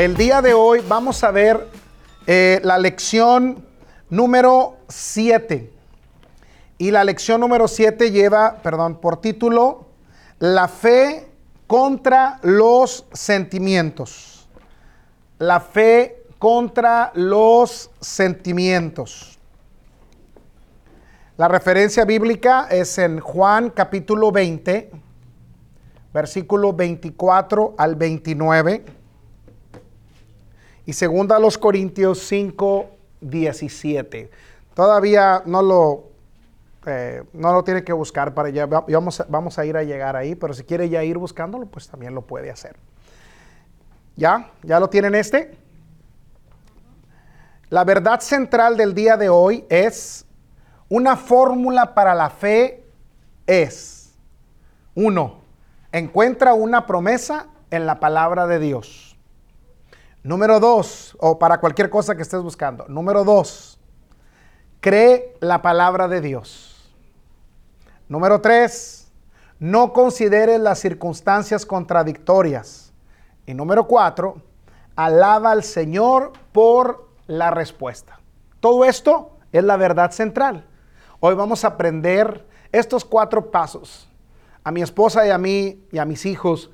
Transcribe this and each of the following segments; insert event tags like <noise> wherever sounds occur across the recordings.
El día de hoy vamos a ver eh, la lección número 7. Y la lección número 7 lleva, perdón, por título, La fe contra los sentimientos. La fe contra los sentimientos. La referencia bíblica es en Juan capítulo 20, versículo 24 al 29. Y segunda a los Corintios 5, 17. Todavía no lo, eh, no lo tiene que buscar para ya. Vamos, vamos a ir a llegar ahí, pero si quiere ya ir buscándolo, pues también lo puede hacer. ¿Ya? ¿Ya lo tienen este? La verdad central del día de hoy es una fórmula para la fe es, uno, encuentra una promesa en la palabra de Dios. Número dos, o para cualquier cosa que estés buscando. Número dos, cree la palabra de Dios. Número tres, no consideres las circunstancias contradictorias. Y número cuatro, alaba al Señor por la respuesta. Todo esto es la verdad central. Hoy vamos a aprender estos cuatro pasos. A mi esposa y a mí y a mis hijos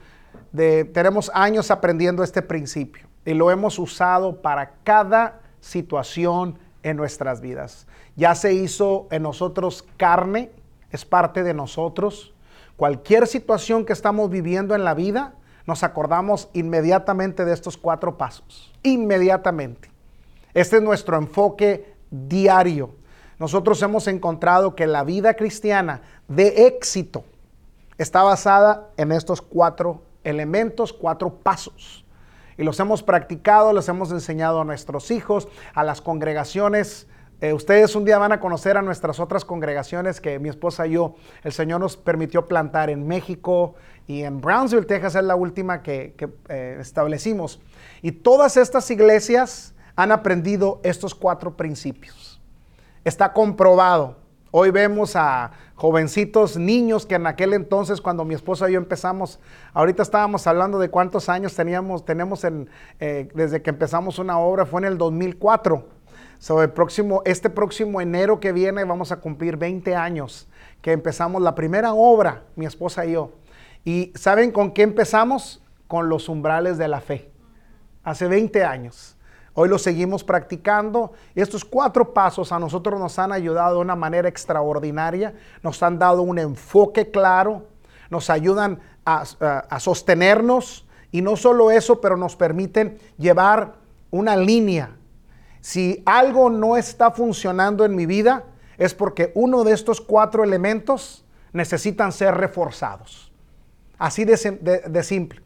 de, tenemos años aprendiendo este principio y lo hemos usado para cada situación en nuestras vidas. Ya se hizo en nosotros carne, es parte de nosotros. Cualquier situación que estamos viviendo en la vida, nos acordamos inmediatamente de estos cuatro pasos. Inmediatamente. Este es nuestro enfoque diario. Nosotros hemos encontrado que la vida cristiana de éxito está basada en estos cuatro elementos, cuatro pasos. Y los hemos practicado, los hemos enseñado a nuestros hijos, a las congregaciones. Eh, ustedes un día van a conocer a nuestras otras congregaciones que mi esposa y yo, el Señor nos permitió plantar en México y en Brownsville, Texas, es la última que, eh, establecimos. Y todas estas iglesias han aprendido estos cuatro principios. Está comprobado. Hoy vemos a jovencitos, niños que en aquel entonces, cuando mi esposa y yo empezamos, ahorita estábamos hablando de cuántos años teníamos, tenemos en, eh, desde que empezamos una obra, fue en el 2004. el próximo, este próximo enero que viene vamos a cumplir 20 años que empezamos la primera obra, mi esposa y yo. ¿Y saben con qué empezamos? Con los umbrales de la fe. Hace 20 años. Hoy lo seguimos practicando. Estos cuatro pasos a nosotros nos han ayudado de una manera extraordinaria, nos han dado un enfoque claro, nos ayudan a, sostenernos y no solo eso, pero nos permiten llevar una línea. Si algo no está funcionando en mi vida, es porque uno de estos cuatro elementos necesitan ser reforzados. Así de, simple.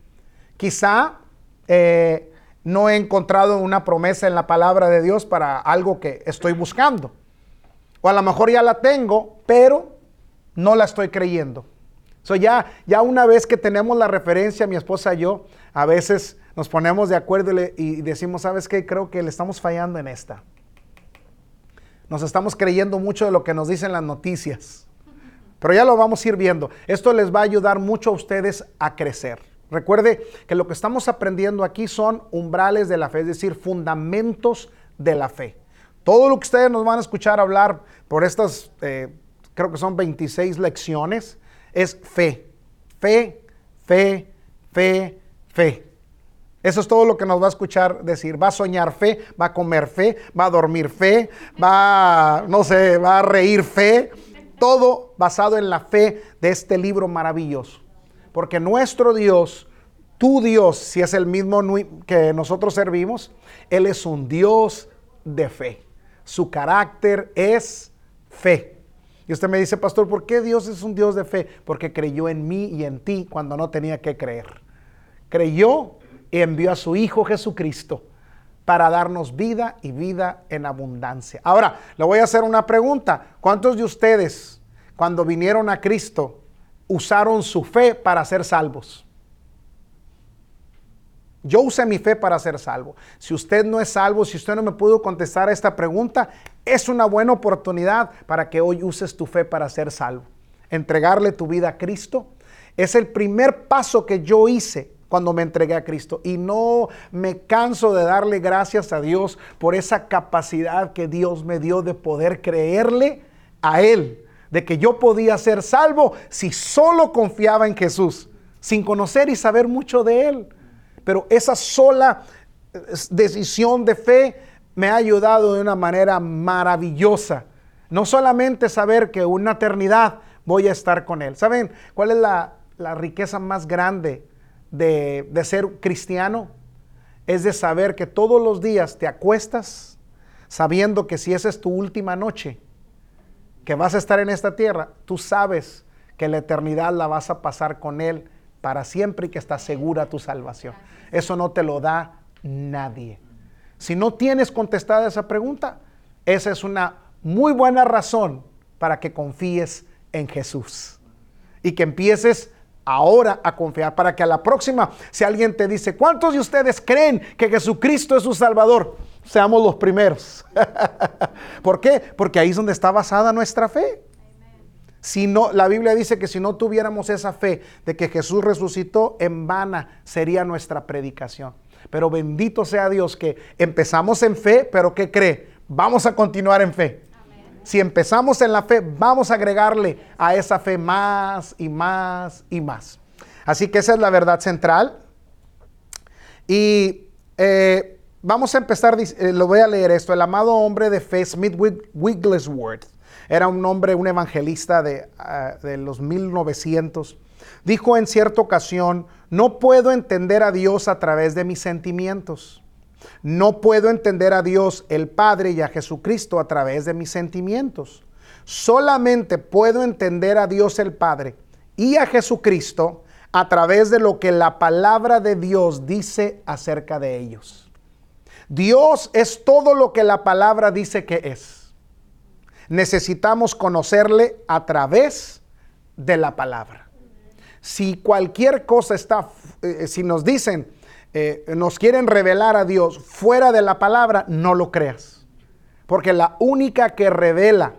Quizá eh, no he encontrado una promesa en la palabra de Dios para algo que estoy buscando. O a lo mejor ya la tengo, pero no la estoy creyendo. So ya, ya una vez que tenemos la referencia, mi esposa y yo, a veces nos ponemos de acuerdo y, decimos, ¿sabes qué? Creo que le estamos fallando en esta. Nos estamos creyendo mucho de lo que nos dicen las noticias. Pero ya lo vamos a ir viendo. Esto les va a ayudar mucho a ustedes a crecer. Recuerde que lo que estamos aprendiendo aquí son umbrales de la fe, es decir, fundamentos de la fe. Todo lo que ustedes nos van a escuchar hablar por estas, eh, creo que son 26 lecciones, es fe. Fe, fe, fe, fe. Eso es todo lo que nos va a escuchar decir. Va a soñar fe, va a comer fe, va a dormir fe, va, no sé, va a reír fe. Todo basado en la fe de este libro maravilloso. Porque nuestro Dios, tu Dios, si es el mismo que nosotros servimos, Él es un Dios de fe. Su carácter es fe. Y usted me dice, pastor, ¿por qué Dios es un Dios de fe? Porque creyó en mí y en ti cuando no tenía que creer. Creyó y envió a su Hijo Jesucristo para darnos vida y vida en abundancia. Ahora, le voy a hacer una pregunta. ¿Cuántos de ustedes, cuando vinieron a Cristo, usaron su fe para ser salvos. Yo usé mi fe para ser salvo. Si usted no es salvo, si usted no me pudo contestar a esta pregunta, es una buena oportunidad para que hoy uses tu fe para ser salvo. Entregarle tu vida a Cristo es el primer paso que yo hice cuando me entregué a Cristo. Y no me canso de darle gracias a Dios por esa capacidad que Dios me dio de poder creerle a Él, de que yo podía ser salvo si solo confiaba en Jesús, sin conocer y saber mucho de Él. Pero esa sola eh, decisión de fe me ha ayudado de una manera maravillosa. No solamente saber que una eternidad voy a estar con Él. ¿Saben cuál es la, la riqueza más grande de, ser cristiano es de saber que todos los días te acuestas sabiendo que si esa es tu última noche, que vas a estar en esta tierra, tú sabes que la eternidad la vas a pasar con Él para siempre y que está segura tu salvación. Eso no te lo da nadie. Si no tienes contestada esa pregunta, esa es una muy buena razón para que confíes en Jesús y que empieces ahora a confiar para que a la próxima, si alguien te dice, ¿cuántos de ustedes creen que Jesucristo es su Salvador? Seamos los primeros. <laughs> ¿Por qué? Porque ahí es donde está basada nuestra fe. Si no, la Biblia dice que si no tuviéramos esa fe de que Jesús resucitó, en vana sería nuestra predicación. Pero bendito sea Dios que empezamos en fe, pero ¿qué cree? Vamos a continuar en fe. Si empezamos en la fe, vamos a agregarle a esa fe más y más y más. Así que esa es la verdad central. Y eh, vamos a empezar, eh, lo voy a leer esto. El amado hombre de fe, Smith Wigglesworth, era un hombre, un evangelista de, ah, de los 1900. Dijo en cierta ocasión, no puedo entender a Dios a través de mis sentimientos. No puedo entender a Dios el Padre y a Jesucristo a través de mis sentimientos. Solamente puedo entender a Dios el Padre y a Jesucristo a través de lo que la palabra de Dios dice acerca de ellos. Dios es todo lo que la palabra dice que es. Necesitamos conocerle a través de la palabra. Si cualquier cosa está, eh, si nos dicen, eh, nos quieren revelar a Dios fuera de la palabra, no lo creas. Porque la única que revela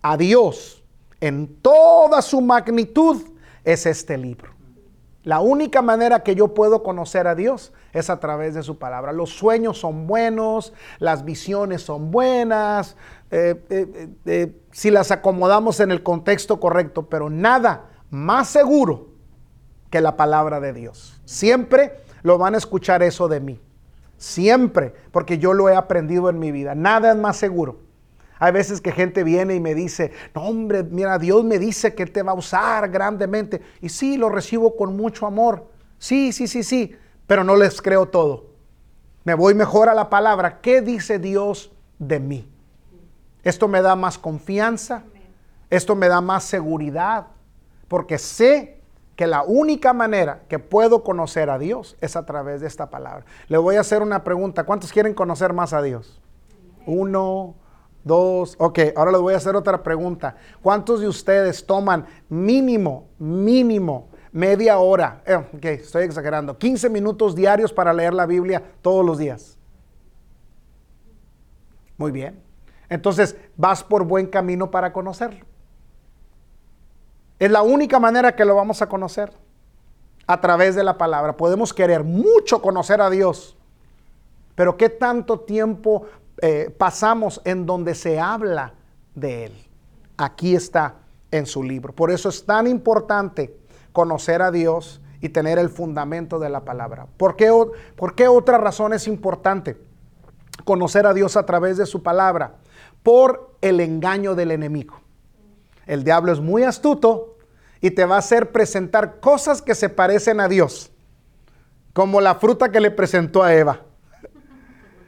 a Dios en toda su magnitud es este libro. La única manera que yo puedo conocer a Dios es a través de su palabra. Los sueños son buenos, las visiones son buenas, eh, eh, si las acomodamos en el contexto correcto, pero nada más seguro que la palabra de Dios. Siempre lo van a escuchar eso de mí. Siempre, porque yo lo he aprendido en mi vida. Nada es más seguro. Hay veces que gente viene y me dice, no hombre, mira, Dios me dice que te va a usar grandemente. Y sí, lo recibo con mucho amor. Sí, sí, sí, sí, pero no les creo todo. Me voy mejor a la palabra. ¿Qué dice Dios de mí? Esto me da más confianza. Esto me da más seguridad. Porque sé que la única manera que puedo conocer a Dios es a través de esta palabra. Le voy a hacer una pregunta. ¿Cuántos quieren conocer más a Dios? Uno, dos. Ok, ahora les voy a hacer otra pregunta. ¿Cuántos de ustedes toman mínimo, mínimo, media hora? Eh, ok, estoy exagerando. 15 minutos diarios para leer la Biblia todos los días. Muy bien. Entonces, vas por buen camino para conocerlo. Es la única manera que lo vamos a conocer a través de la palabra. Podemos querer mucho conocer a Dios, pero ¿qué tanto tiempo eh, pasamos en donde se habla de Él? Aquí está en su libro. Por eso es tan importante conocer a Dios y tener el fundamento de la palabra. ¿Por qué, ¿Por qué otra razón es importante conocer a Dios a través de su palabra? Por el engaño del enemigo. El diablo es muy astuto y te va a hacer presentar cosas que se parecen a Dios, como la fruta que le presentó a Eva.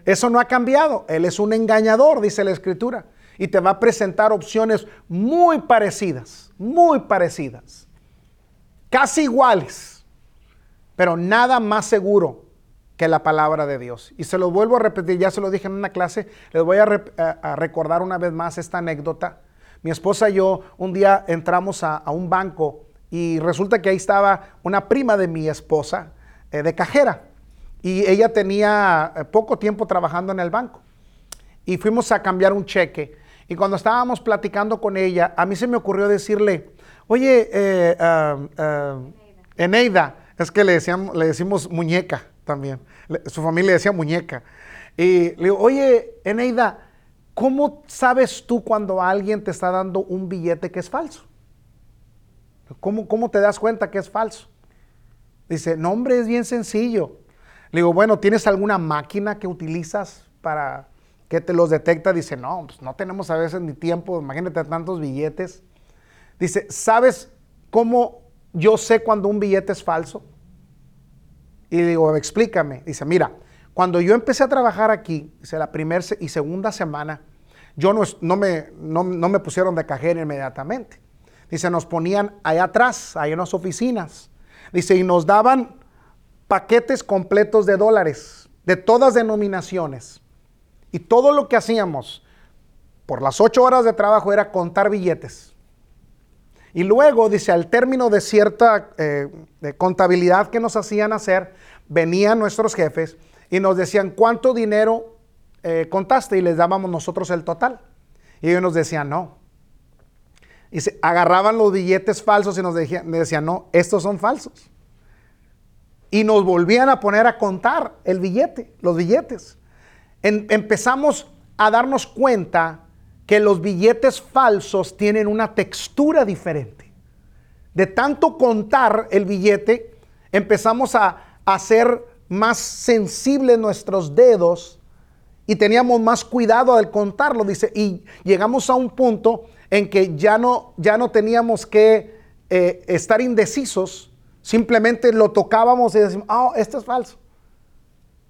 Eso no ha cambiado. Él es un engañador, dice la escritura, y te va a presentar opciones muy parecidas, muy parecidas, casi iguales, pero nada más seguro que la palabra de Dios. Y se lo vuelvo a repetir, ya se lo dije en una clase, les voy a, recordar una vez más esta anécdota mi esposa y yo un día entramos a, un banco y resulta que ahí estaba una prima de mi esposa eh, de cajera y ella tenía eh, poco tiempo trabajando en el banco. Y fuimos a cambiar un cheque. Y cuando estábamos platicando con ella, a mí se me ocurrió decirle, oye, eh, uh, Eneida, Es que le, decíamos, decimos muñeca también. su familia decía muñeca. Y le digo, oye, Eneida, ¿cómo sabes tú cuando alguien te está dando un billete que es falso? ¿Cómo, ¿Cómo te das cuenta que es falso? Dice, no hombre, es bien sencillo. Le digo, bueno, ¿tienes alguna máquina que utilizas para que te los detecta? Dice, no, pues no tenemos a veces ni tiempo, imagínate tantos billetes. Dice, ¿sabes cómo yo sé cuando un billete es falso? Y digo, explícame. Dice, mira, cuando yo empecé a trabajar aquí, la primera y segunda semana, yo no, no, me, no, no me pusieron de cajero inmediatamente. Dice, nos ponían allá atrás, ahí en las oficinas. Dice, y nos daban paquetes completos de dólares, de todas denominaciones. Y todo lo que hacíamos por las ocho horas de trabajo era contar billetes. Y luego, dice, al término de cierta eh, contabilidad que nos hacían hacer, venían nuestros jefes y nos decían, ¿cuánto dinero eh, contaste? Y les dábamos nosotros el total. Y ellos nos decían, no. Y se agarraban los billetes falsos y nos decían, decían, no, estos son falsos. Y nos volvían a poner a contar el billete, los billetes. empezamos a darnos cuenta que los billetes falsos tienen una textura diferente. De tanto contar el billete, empezamos a, hacer más sensibles nuestros dedos y teníamos más cuidado al contarlo, dice, y llegamos a un punto en que ya no, ya no teníamos que eh, estar indecisos, simplemente lo tocábamos y decimos, oh, esto es falso.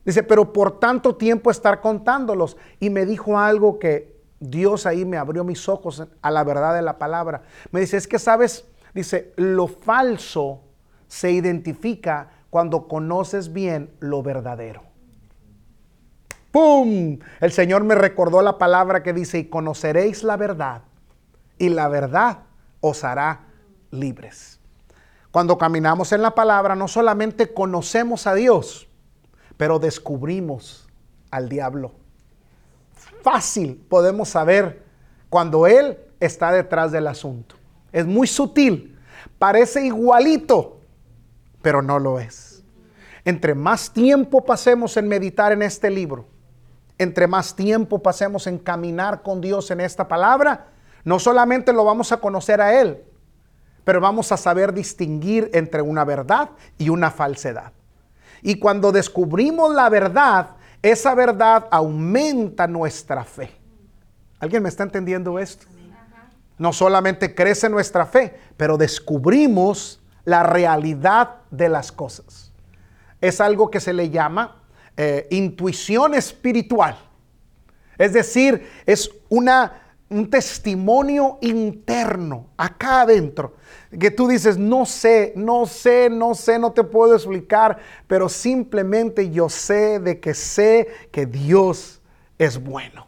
Dice, pero por tanto tiempo estar contándolos. Y me dijo algo que Dios ahí me abrió mis ojos a la verdad de la palabra. Me dice, es que sabes, dice, lo falso se identifica cuando conoces bien lo verdadero. ¡Pum! El Señor me recordó la palabra que dice, y conoceréis la verdad, y la verdad os hará libres. Cuando caminamos en la palabra, no solamente conocemos a Dios, pero descubrimos al diablo fácil podemos saber cuando Él está detrás del asunto. Es muy sutil, parece igualito, pero no lo es. Entre más tiempo pasemos en meditar en este libro, entre más tiempo pasemos en caminar con Dios en esta palabra, no solamente lo vamos a conocer a Él, pero vamos a saber distinguir entre una verdad y una falsedad. Y cuando descubrimos la verdad, esa verdad aumenta nuestra fe. ¿Alguien me está entendiendo esto? No solamente crece nuestra fe, pero descubrimos la realidad de las cosas. Es algo que se le llama eh, intuición espiritual. Es decir, es una un testimonio interno acá adentro, que tú dices, no sé, no sé, no sé, no te puedo explicar, pero simplemente yo sé de que sé que Dios es bueno.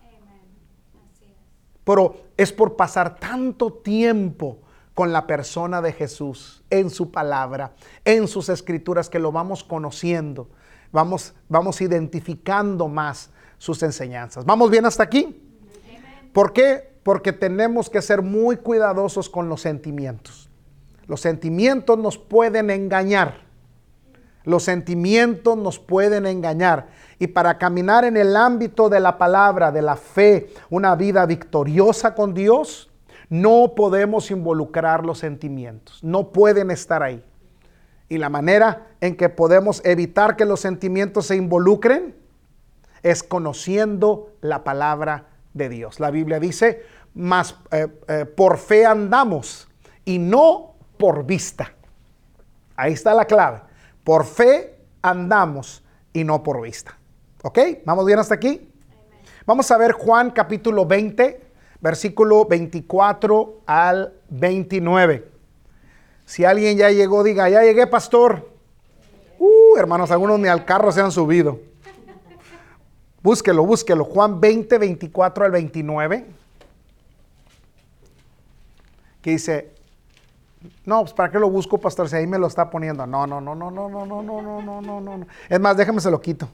Pero es por pasar tanto tiempo con la persona de Jesús, en su palabra, en sus escrituras, que lo vamos conociendo, vamos, vamos identificando más sus enseñanzas. ¿Vamos bien hasta aquí? ¿Por qué? Porque tenemos que ser muy cuidadosos con los sentimientos. Los sentimientos nos pueden engañar. Los sentimientos nos pueden engañar. Y para caminar en el ámbito de la palabra, de la fe, una vida victoriosa con Dios, no podemos involucrar los sentimientos. No pueden estar ahí. Y la manera en que podemos evitar que los sentimientos se involucren es conociendo la palabra de Dios. La Biblia dice, más eh, eh, por fe andamos y no por vista. Ahí está la clave. Por fe andamos y no por vista. ¿Ok? ¿Vamos bien hasta aquí? Vamos a ver Juan capítulo 20, versículo 24 al 29. Si alguien ya llegó, diga, ya llegué, pastor. Uh, hermanos, algunos ni al carro se han subido. Búsquelo, búsquelo. Juan 20, 24 al 29. Que dice, no, pues ¿para qué lo busco, pastor? Si ahí me lo está poniendo. No, no, no, no, no, no, no, no, no, no, no, no. Es más, déjame se lo quito.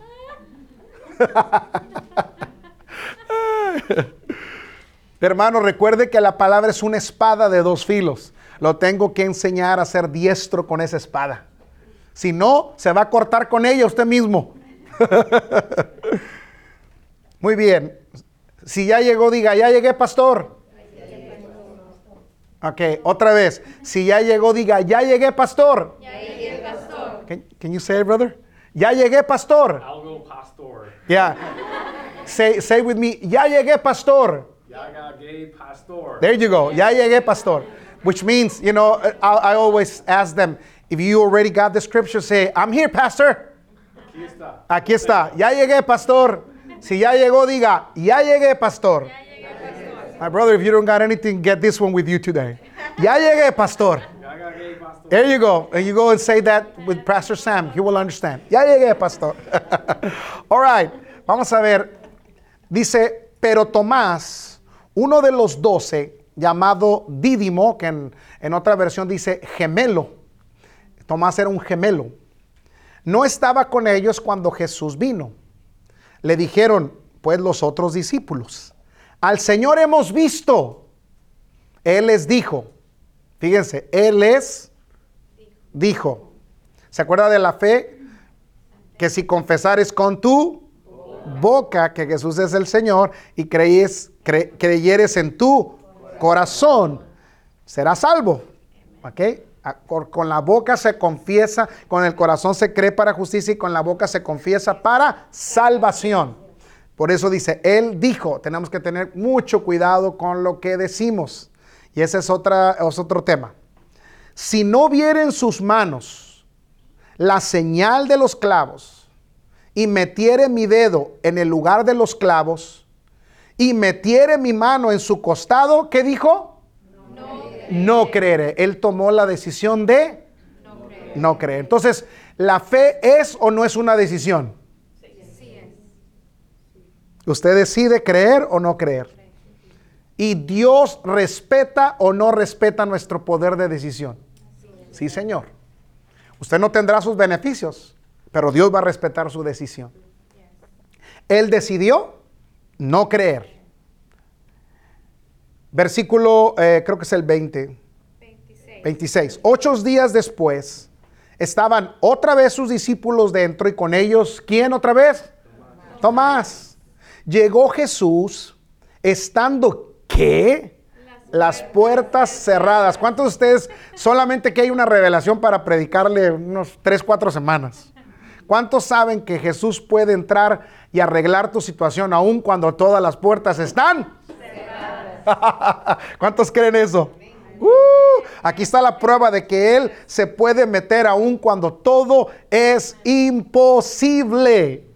Hermano, recuerde que la palabra es una espada de dos filos. Lo tengo que enseñar a ser diestro con esa espada. Si no, se va a cortar con ella usted mismo. <laughs> Muy bien. Si ya llegó, diga, ya llegué, pastor. Ok, otra vez. Si ya llegó, diga, ya llegué, pastor. Ya llegué, pastor. Can, can you say it, brother? Ya llegué, pastor. I'll go pastor. Yeah. say, say with me, ya llegué, pastor. Yaga gay pastor. There you go. Ya llegué, pastor. Which means, you know, I, I always ask them, if you already got the scripture, say, I'm here, pastor. Aquí está. Aquí está. Ya llegué, pastor. Si ya llegó, diga, ya llegué, pastor. My brother, if you don't got anything, get this one with you today. <laughs> Ya llegué, pastor. Yaga gay pastor. There you go. And you go and say that with Pastor Sam. He will understand. Ya llegué, pastor. <laughs> All right. Vamos a ver. Dice, pero Tomás, uno de los doce, llamado Dídimo, que en, otra versión dice gemelo. Tomás era un gemelo. No estaba con ellos cuando Jesús vino. Le dijeron, pues los otros discípulos, al Señor hemos visto. Él les dijo, fíjense, Él les dijo. ¿Se acuerda de la fe? Que si confesares con tu boca que Jesús es el Señor y creyes, cre- creyeres en tu corazón, serás salvo. ¿Ok? Con, la boca se confiesa, con el corazón se cree para justicia y con la boca se confiesa para salvación. Por eso dice, Él dijo, tenemos que tener mucho cuidado con lo que decimos. Y ese es, es otro tema. Si no vieren sus manos la señal de los clavos y metiere mi dedo en el lugar de los clavos y metiere mi mano en su costado, ¿qué dijo? No creeré. Él tomó la decisión de no creer. Entonces, ¿la fe es o no es una decisión? Usted decide creer o no creer. Y Dios respeta o no respeta nuestro poder de decisión. Sí, Señor. Usted no tendrá sus beneficios, pero Dios va a respetar su decisión. Él decidió no creer. Versículo, eh, creo que es el 20. 26. 26. Ocho días después, estaban otra vez sus discípulos dentro y con ellos, ¿quién otra vez? Tomás. Llegó Jesús estando, ¿qué? Las puertas cerradas. ¿Cuántos de ustedes solamente que hay una revelación para predicarle unos 3, 4 semanas? ¿Cuántos saben que Jesús puede entrar y arreglar tu situación aun cuando todas las puertas están? <laughs> ¿Cuántos creen eso? Uh, aquí está la prueba de que Él se puede meter aún cuando todo es imposible.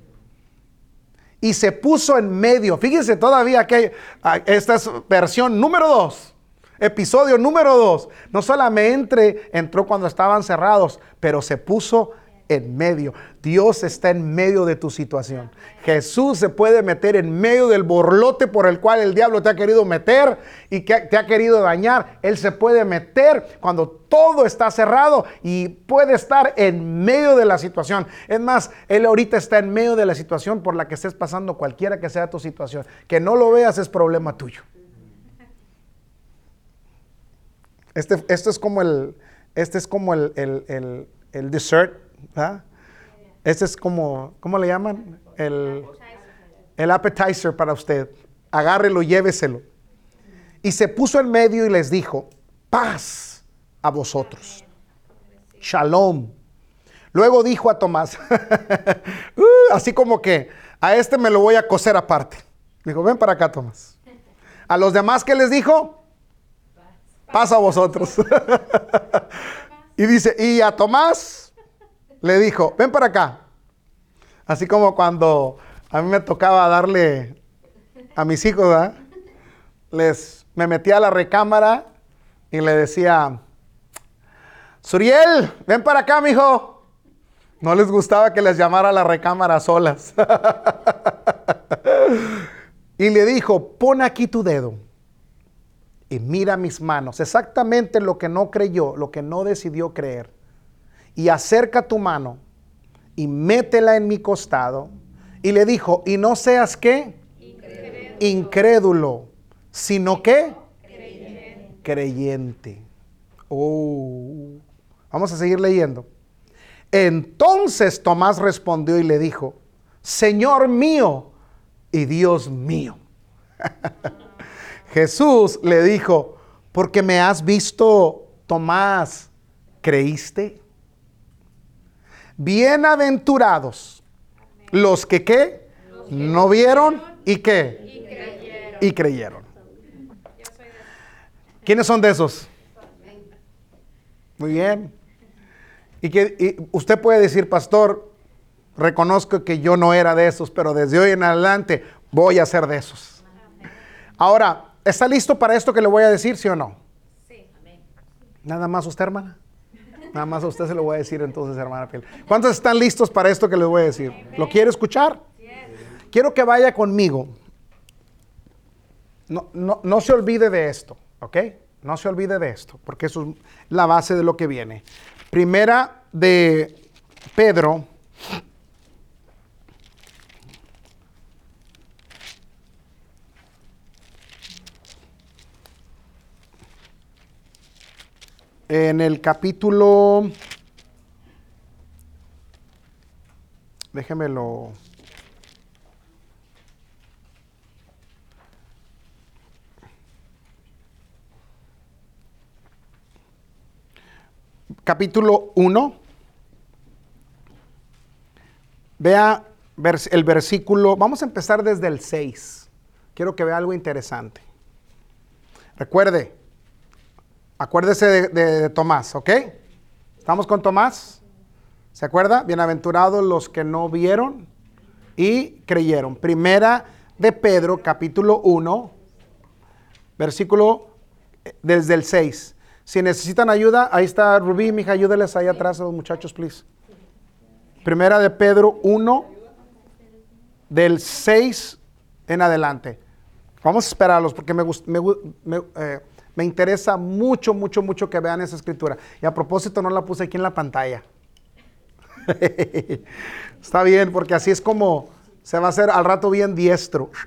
Y se puso en medio. Fíjense todavía que ah, esta es versión número 2. Episodio número 2. No solamente entró cuando estaban cerrados, pero se puso en medio. Dios está en medio de tu situación. Jesús se puede meter en medio del borlote por el cual el diablo te ha querido meter y que te ha querido dañar. Él se puede meter cuando todo está cerrado y puede estar en medio de la situación. Es más, Él ahorita está en medio de la situación por la que estés pasando, cualquiera que sea tu situación. Que no lo veas es problema tuyo. Este, esto es como el, este es como el, el, el- dessert, ¿verdad? Este es como, ¿cómo le llaman? El, el appetizer para usted. Agárrelo, lléveselo. Y se puso en medio y les dijo, paz a vosotros. Shalom. Luego dijo a Tomás, <laughs> uh, así como que a este me lo voy a coser aparte. Dijo, ven para acá, Tomás. A los demás, ¿qué les dijo? Paz a vosotros. <laughs> y dice, y a Tomás le dijo, ven para acá. Así como cuando a mí me tocaba darle a mis hijos. Les, me metía a la recámara y le decía, Suriel, ven para acá, mijo. No les gustaba que les llamara a la recámara solas. <laughs> y le dijo, pon aquí tu dedo y mira mis manos. Exactamente lo que no creyó, lo que no decidió creer. Y acerca tu mano y métela en mi costado. Y le dijo, y no seas qué? Incrédulo, sino qué? Creyente. Oh. Vamos a seguir leyendo. Entonces Tomás respondió y le dijo, Señor mío y Dios mío. <laughs> Jesús le dijo, porque me has visto, Tomás, ¿creíste? Bienaventurados los que qué? No vieron y qué? Y creyeron. Y ¿Quiénes son de esos? Muy bien. Y que y usted puede decir, pastor, reconozco que yo no era de esos, pero desde hoy en adelante voy a ser de esos. Ahora, ¿está listo para esto que le voy a decir, sí o no? Sí. Nada más usted, hermana. Nada más a usted se lo voy a decir entonces, hermana Piel. ¿Cuántos están listos para esto que les voy a decir? ¿Lo quiere escuchar? Quiero que vaya conmigo. No, no, no se olvide de esto, ¿ok? No se olvide de esto, porque eso es la base de lo que viene. Primera de Pedro. En el capítulo... Déjemelo... capítulo 1. Vea el versículo, vamos a empezar desde el 6. Quiero que vea algo interesante. Recuerde, acuérdese de, Tomás, ¿ok? ¿Estamos con Tomás? ¿Se acuerda? Bienaventurados los que no vieron y creyeron. Primera de Pedro, capítulo 1, versículo eh, desde el 6. Si necesitan ayuda, ahí está Rubí, mija, ayúdeles ahí atrás a los muchachos, please. Primera de Pedro 1, del 6 en adelante. Vamos a esperarlos porque me, gust- me me, eh, me interesa mucho, mucho, mucho que vean esa escritura. Y a propósito, no la puse aquí en la pantalla. <laughs> Está bien, porque así es como se va a hacer al rato bien diestro. <laughs>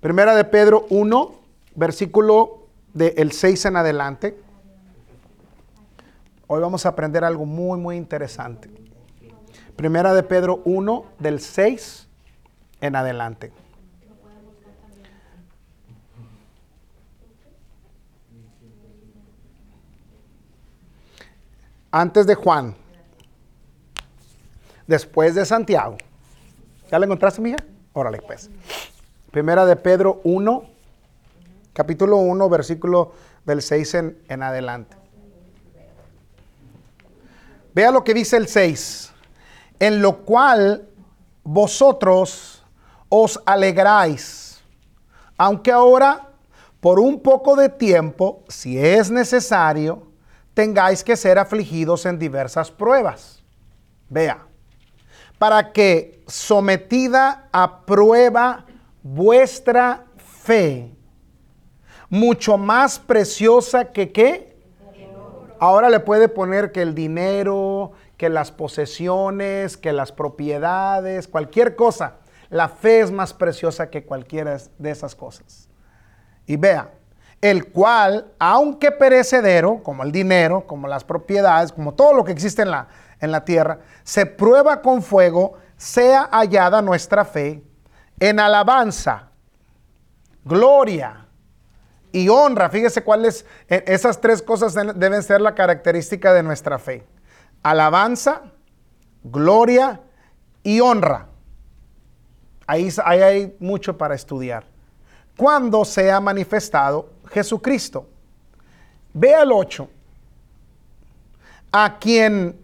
Primera de Pedro 1, versículo del 6 en adelante. Hoy vamos a aprender algo muy, muy interesante. Primera de Pedro 1, del 6 en adelante. Antes de Juan, después de Santiago. ¿Ya la encontraste, mija? Órale, pues. Primera de Pedro 1, capítulo 1, versículo del 6 en, en adelante. Vea lo que dice el 6. En lo cual vosotros os alegráis, aunque ahora, por un poco de tiempo, si es necesario, tengáis que ser afligidos en diversas pruebas. Vea, para que sometida a prueba vuestra fe, mucho más preciosa que qué? Ahora le puede poner que el dinero, que las posesiones, que las propiedades, cualquier cosa. La fe es más preciosa que cualquiera de esas cosas. Y vea, el cual, aunque perecedero, como el dinero, como las propiedades, como todo lo que existe en la, en la tierra, se prueba con fuego, sea hallada nuestra fe en alabanza, gloria y honra. Fíjese cuáles, eh, esas tres cosas de- deben ser la característica de nuestra fe. Alabanza, gloria y honra. Ahí, ahí hay mucho para estudiar. Cuando se ha manifestado Jesucristo. Vea el 8. A quien,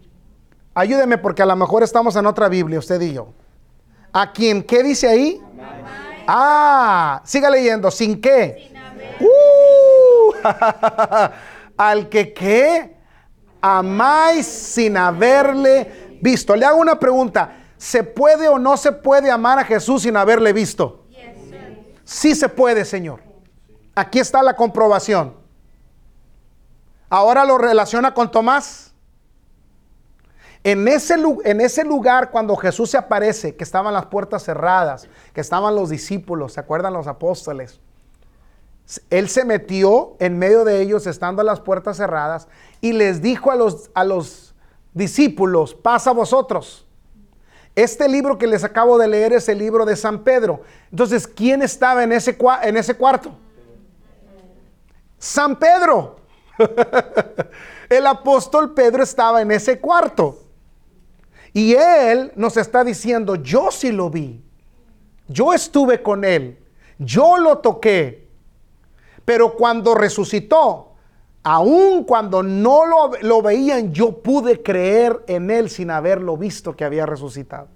ayúdeme porque a lo mejor estamos en otra Biblia, usted y yo. A quien, ¿qué dice ahí? Ah, siga leyendo. ¿Sin qué? Uh, <laughs> al que qué? Amáis sin haberle visto. Le hago una pregunta. ¿Se puede o no se puede amar a Jesús sin haberle visto? Sí se puede, Señor. Aquí está la comprobación. Ahora lo relaciona con Tomás. En ese, en ese lugar, cuando Jesús se aparece, que estaban las puertas cerradas, que estaban los discípulos, ¿se acuerdan los apóstoles? Él se metió en medio de ellos, estando las puertas cerradas, y les dijo a los, a los discípulos, pasa vosotros. Este libro que les acabo de leer es el libro de San Pedro. Entonces, ¿quién estaba en ese, en ese cuarto? San Pedro. <laughs> el apóstol Pedro estaba en ese cuarto. Y él nos está diciendo, yo sí lo vi. Yo estuve con él. Yo lo toqué. Pero cuando resucitó, aun cuando no lo, lo, veían, yo pude creer en él sin haberlo visto que había resucitado.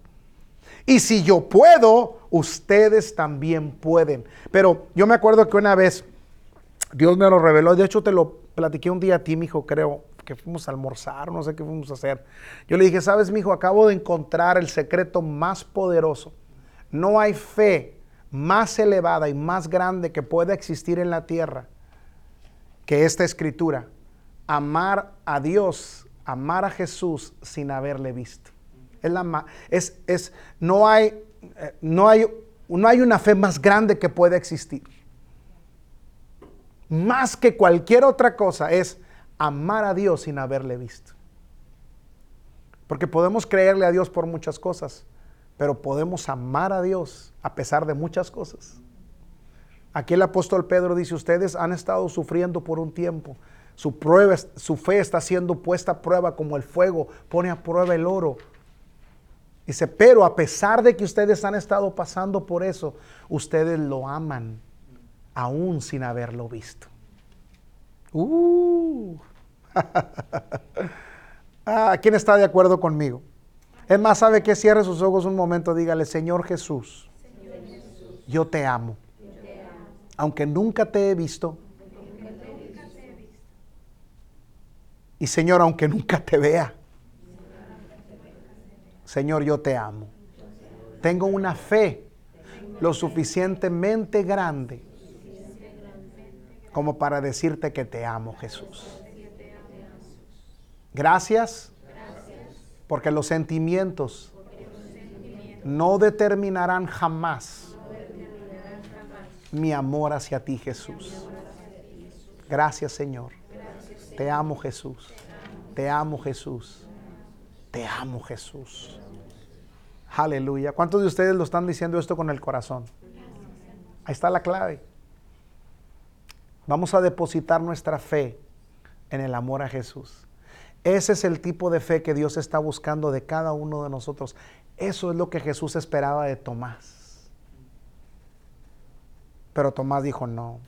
Y si yo puedo, ustedes también pueden. Pero yo me acuerdo que una vez Dios me lo reveló. De hecho, te lo platiqué un día a ti, mi hijo, creo, que fuimos a almorzar, no sé qué fuimos a hacer. Yo le dije, sabes, mi hijo, acabo de encontrar el secreto más poderoso. No hay fe más elevada y más grande que pueda existir en la tierra que esta escritura. Amar a Dios, amar a Jesús sin haberle visto. Es la, es, es, no, hay, eh, no, hay, no hay una fe más grande que pueda existir. Más que cualquier otra cosa es amar a Dios sin haberle visto. Porque podemos creerle a Dios por muchas cosas, pero podemos amar a Dios a pesar de muchas cosas. Aquí el apóstol Pedro dice, ustedes han estado sufriendo por un tiempo. Su, prueba, su fe está siendo puesta a prueba como el fuego pone a prueba el oro. Dice, pero a pesar de que ustedes han estado pasando por eso, ustedes lo aman aún sin haberlo visto. Uh. <laughs> ah, ¿Quién está de acuerdo conmigo? Es más, sabe que cierre sus ojos un momento, dígale, Señor Jesús, Señor Jesús yo te amo. Aunque nunca te he visto. Y Señor, aunque nunca te vea. Señor, yo te amo. Tengo una fe lo suficientemente grande como para decirte que te amo, Jesús. Gracias porque los sentimientos no determinarán jamás mi amor hacia ti, Jesús. Gracias, Señor. Te amo, Jesús. Te amo, Jesús. Te amo, Jesús. Aleluya. ¿Cuántos de ustedes lo están diciendo esto con el corazón? Ahí está la clave. Vamos a depositar nuestra fe en el amor a Jesús. Ese es el tipo de fe que Dios está buscando de cada uno de nosotros. Eso es lo que Jesús esperaba de Tomás. Pero Tomás dijo, no,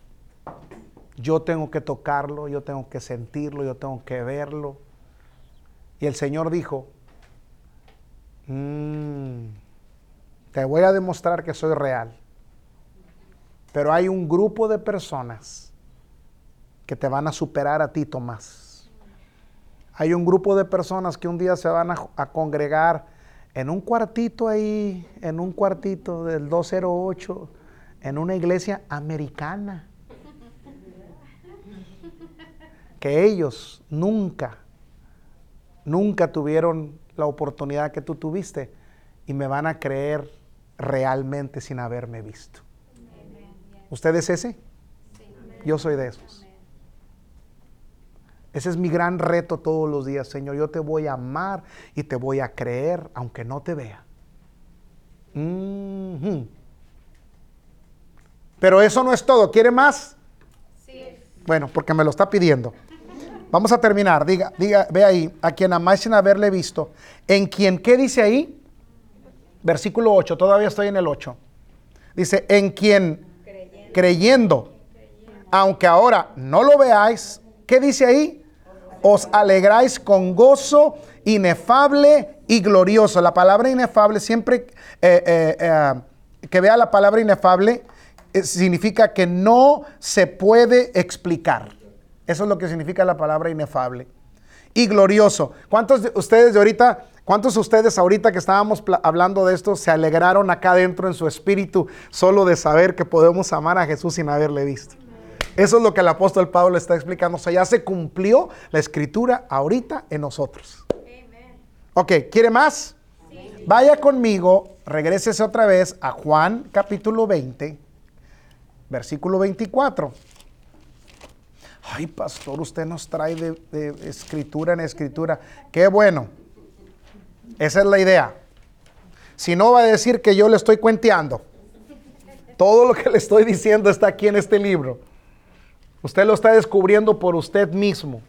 yo tengo que tocarlo, yo tengo que sentirlo, yo tengo que verlo. Y el Señor dijo, mm, te voy a demostrar que soy real. Pero hay un grupo de personas que te van a superar a ti, Tomás. Hay un grupo de personas que un día se van a, congregar en un cuartito ahí, en un cuartito del 208, en una iglesia americana. Que ellos nunca, nunca tuvieron la oportunidad que tú tuviste y me van a creer realmente sin haberme visto. ¿Usted es ese? Yo soy de esos. Ese es mi gran reto todos los días, Señor. Yo te voy a amar y te voy a creer aunque no te vea. Pero eso no es todo. ¿Quiere más? Sí. Bueno, porque me lo está pidiendo. Vamos a terminar. Diga, diga, ve ahí, a quien amáis sin haberle visto. En quien, ¿qué dice ahí? Versículo 8, todavía estoy en el 8. Dice, en quien creyendo, creyendo aunque ahora no lo veáis, ¿qué dice ahí? Os alegráis con gozo inefable y glorioso. La palabra inefable, siempre eh, eh, eh, que vea la palabra inefable, significa que no se puede explicar. Eso es lo que significa la palabra inefable. Y glorioso. ¿Cuántos de ustedes de ahorita, cuántos de ustedes ahorita que estábamos hablando de esto, se alegraron acá dentro en su espíritu solo de saber que podemos amar a Jesús sin haberle visto? Eso es lo que el apóstol Pablo está explicando. O sea, ya se cumplió la escritura ahorita en nosotros. Ok, ¿quiere más? Vaya conmigo, regrésese otra vez a Juan capítulo 20. versículo 24. Ay, pastor, usted nos trae de, de escritura en escritura. Qué bueno. Esa es la idea. Si no va a decir que yo le estoy cuenteando. Todo lo que le estoy diciendo está aquí en este libro. Usted lo está descubriendo por usted mismo.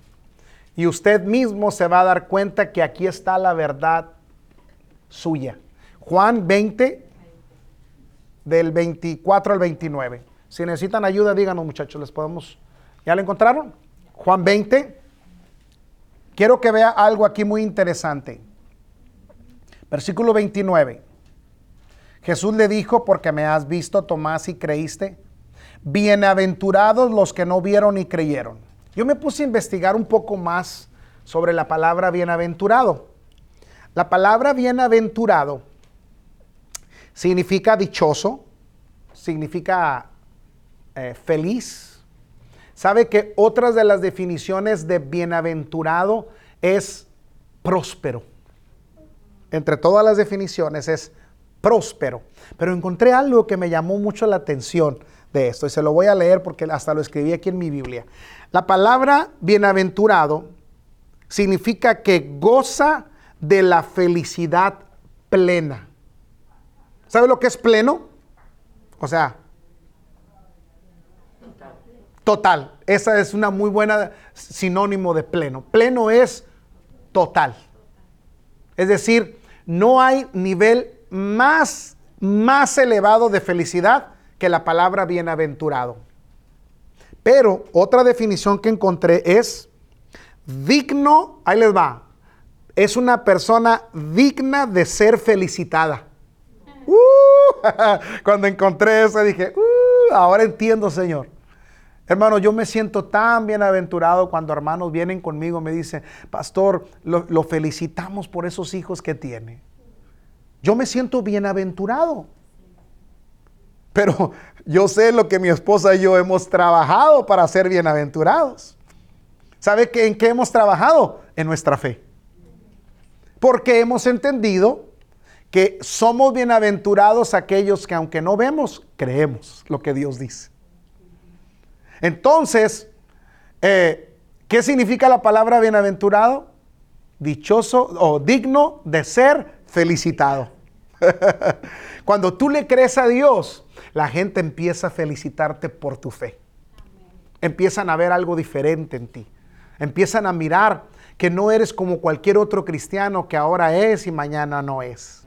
Y usted mismo se va a dar cuenta que aquí está la verdad suya. Juan 20, del 24 al 29. Si necesitan ayuda, díganos muchachos, les podemos... ¿Ya lo encontraron? Juan 20. Quiero que vea algo aquí muy interesante. Versículo 29. Jesús le dijo, porque me has visto, Tomás, y creíste. Bienaventurados los que no vieron y creyeron. Yo me puse a investigar un poco más sobre la palabra bienaventurado. La palabra bienaventurado significa dichoso, significa eh, feliz. ¿Sabe que otras de las definiciones de bienaventurado es próspero? Entre todas las definiciones es próspero. Pero encontré algo que me llamó mucho la atención de esto y se lo voy a leer porque hasta lo escribí aquí en mi Biblia. La palabra bienaventurado significa que goza de la felicidad plena. ¿Sabe lo que es pleno? O sea, total. Esa es una muy buena sinónimo de pleno. Pleno es total. Es decir, no hay nivel más, más elevado de felicidad que la palabra bienaventurado. Pero otra definición que encontré es digno, ahí les va, es una persona digna de ser felicitada. Uh, <laughs> cuando encontré eso dije, uh, ahora entiendo, Señor. Hermano, yo me siento tan bienaventurado cuando hermanos vienen conmigo y me dicen, pastor, lo, lo felicitamos por esos hijos que tiene. Yo me siento bienaventurado. Pero yo sé lo que mi esposa y yo hemos trabajado para ser bienaventurados. ¿Sabe en qué hemos trabajado? En nuestra fe. Porque hemos entendido que somos bienaventurados aquellos que aunque no vemos, creemos lo que Dios dice. Entonces, eh, ¿qué significa la palabra bienaventurado? Dichoso o digno de ser felicitado. <laughs> Cuando tú le crees a Dios, la gente empieza a felicitarte por tu fe. Empiezan a ver algo diferente en ti. Empiezan a mirar que no eres como cualquier otro cristiano que ahora es y mañana no es.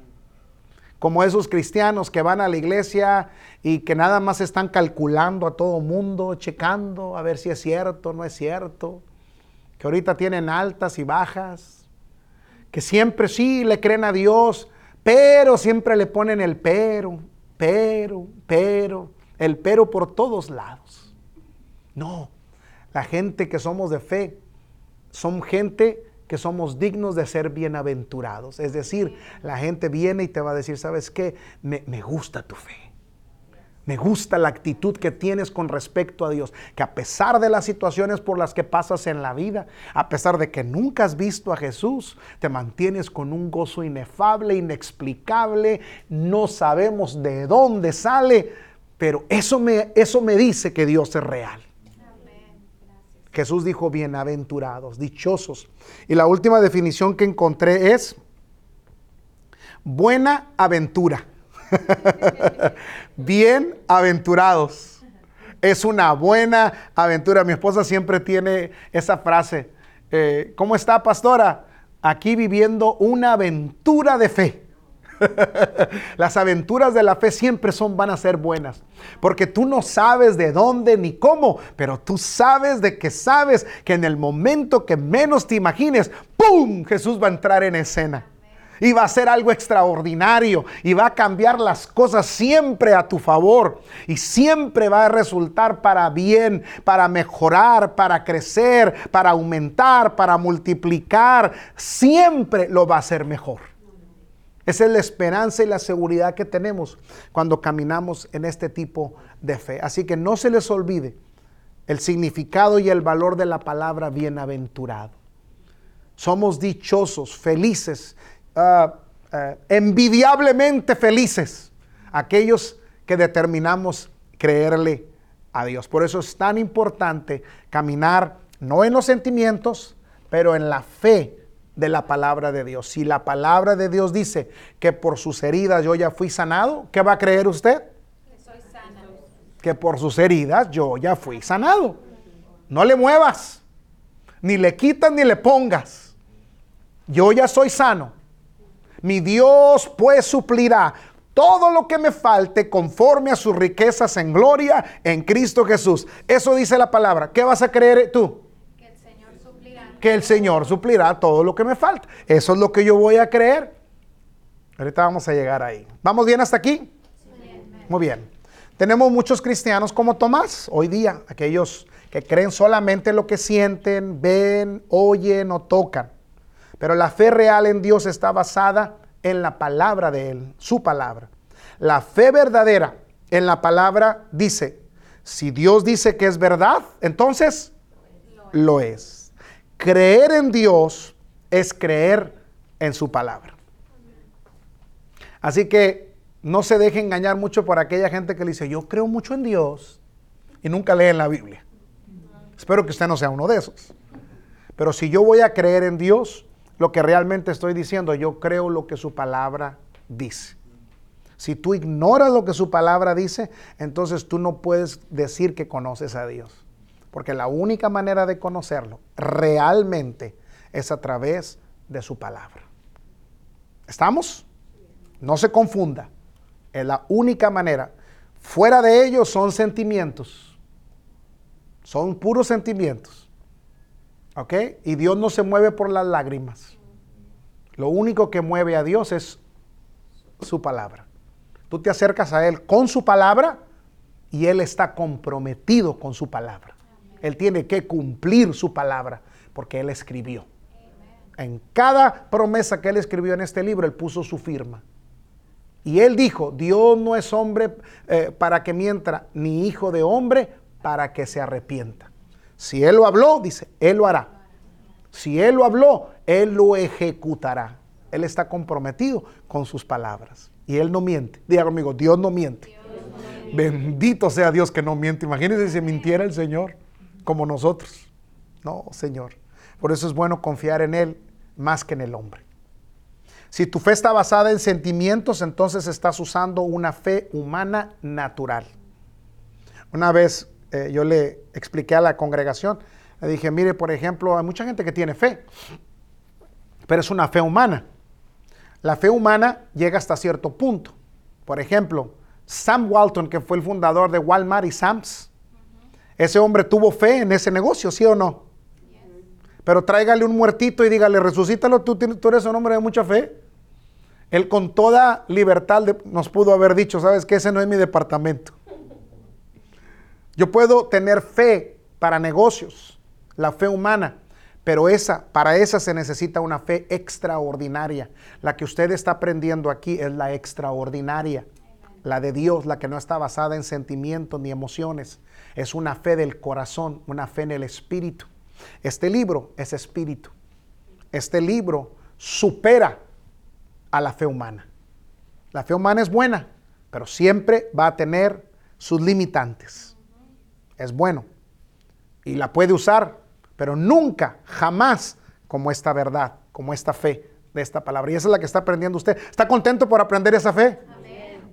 Como esos cristianos que van a la iglesia y que nada más están calculando a todo mundo, checando a ver si es cierto o no es cierto. Que ahorita tienen altas y bajas. Que siempre sí le creen a Dios, pero siempre le ponen el pero, pero, pero, el pero por todos lados. No, la gente que somos de fe, son gente que somos dignos de ser bienaventurados. Es decir, la gente viene y te va a decir, ¿sabes qué? Me, me gusta tu fe. Me gusta la actitud que tienes con respecto a Dios, que a pesar de las situaciones por las que pasas en la vida, a pesar de que nunca has visto a Jesús, te mantienes con un gozo inefable, inexplicable, no sabemos de dónde sale, pero eso me, eso me dice que Dios es real. Jesús dijo bienaventurados, dichosos. Y la última definición que encontré es buena aventura. <laughs> Bienaventurados. Es una buena aventura. Mi esposa siempre tiene esa frase. Eh, ¿Cómo está, pastora? Aquí viviendo una aventura de fe. <laughs> Las aventuras de la fe siempre son, van a ser buenas. Porque tú no sabes de dónde ni cómo, pero tú sabes de que sabes que en el momento que menos te imagines, ¡pum! Jesús va a entrar en escena y va a ser algo extraordinario y va a cambiar las cosas siempre a tu favor y siempre va a resultar para bien, para mejorar, para crecer, para aumentar, para multiplicar. Siempre lo va a hacer mejor. Esa es la esperanza y la seguridad que tenemos cuando caminamos en este tipo de fe. Así que no se les olvide el significado y el valor de la palabra bienaventurado. Somos dichosos, felices Ah, ah, envidiablemente felices aquellos que determinamos creerle a Dios. Por eso es tan importante caminar no en los sentimientos, pero en la fe de la palabra de Dios. Si la palabra de Dios dice que por sus heridas yo ya fui sanado, ¿qué va a creer usted? Que por sus heridas yo ya fui sanado. No le muevas, ni le quitas ni le pongas. Yo ya soy sano. Mi Dios pues suplirá todo lo que me falte conforme a sus riquezas en gloria en Cristo Jesús. Eso dice la palabra. ¿Qué vas a creer tú? Que el Señor suplirá. que el Señor suplirá todo lo que me falta. Eso es lo que yo voy a creer. Ahorita vamos a llegar ahí. ¿Vamos bien hasta aquí? Muy bien. Tenemos muchos cristianos como Tomás hoy día, aquellos que creen solamente lo que sienten, ven, oyen o tocan. Pero la fe real en Dios está basada en la palabra de Él, su palabra. La fe verdadera en la palabra dice, si Dios dice que es verdad, entonces lo es. Creer en Dios es creer en su palabra. Así que no se deje engañar mucho por aquella gente que le dice, yo creo mucho en Dios y nunca leen la Biblia. Espero que usted no sea uno de esos. Pero si yo voy a creer en Dios, lo que realmente estoy diciendo, yo creo lo que su palabra dice. Si tú ignoras lo que su palabra dice, entonces tú no puedes decir que conoces a Dios. Porque la única manera de conocerlo realmente es a través de su palabra. ¿Estamos? No se confunda. Es la única manera. Fuera de ellos son sentimientos. Son puros sentimientos. Y Dios no se mueve por las lágrimas. Lo único que mueve a Dios es su palabra. Tú te acercas a Él con su palabra y Él está comprometido con su palabra. Él tiene que cumplir su palabra porque Él escribió. En cada promesa que Él escribió en este libro, Él puso su firma. Y Él dijo, Dios no es hombre eh, para que mienta, ni hijo de hombre para que se arrepienta. Si Él lo habló, dice, Él lo hará. Si Él lo habló, Él lo ejecutará. Él está comprometido con sus palabras. Y Él no miente. Diga conmigo, Dios no miente. Bendito sea Dios que no miente. Imagínense si mintiera el Señor como nosotros. No, Señor. Por eso es bueno confiar en Él más que en el hombre. Si tu fe está basada en sentimientos, entonces estás usando una fe humana natural. Una vez eh, yo le expliqué a la congregación, le dije, mire, por ejemplo, hay mucha gente que tiene fe, pero es una fe humana. La fe humana llega hasta cierto punto. Por ejemplo, Sam Walton, que fue el fundador de Walmart y Sam's, ese hombre tuvo fe en ese negocio, ¿sí o no? Pero tráigale un muertito y dígale, resucítalo, tú, tú eres un hombre de mucha fe. Él con toda libertad nos pudo haber dicho, sabes que ese no es mi departamento. Yo puedo tener fe para negocios, la fe humana, pero esa, para esa se necesita una fe extraordinaria. La que usted está aprendiendo aquí es la extraordinaria, la de Dios, la que no está basada en sentimientos ni emociones. Es una fe del corazón, una fe en el espíritu. Este libro es espíritu. Este libro supera a la fe humana. La fe humana es buena, pero siempre va a tener sus limitantes. Es bueno y la puede usar, pero nunca, jamás como esta verdad, como esta fe de esta palabra. Y esa es la que está aprendiendo usted. ¿Está contento por aprender esa fe?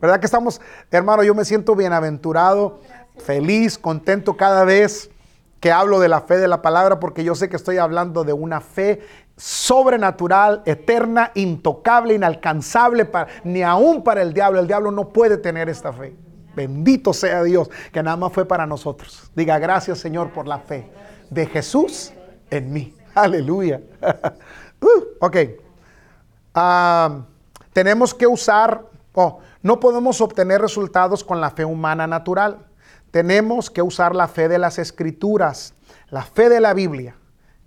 ¿Verdad que estamos, hermano? Yo me siento bienaventurado, feliz, contento cada vez que hablo de la fe de la palabra, porque yo sé que estoy hablando de una fe sobrenatural, eterna, intocable, inalcanzable, para, ni aún para el diablo. El diablo no puede tener esta fe. Bendito sea Dios, que nada más fue para nosotros. Diga gracias Señor por la fe de Jesús en mí. <laughs> Aleluya. <laughs> Uh, ok. Tenemos que usar, oh, no podemos obtener resultados con la fe humana natural. Tenemos que usar la fe de las escrituras, la fe de la Biblia,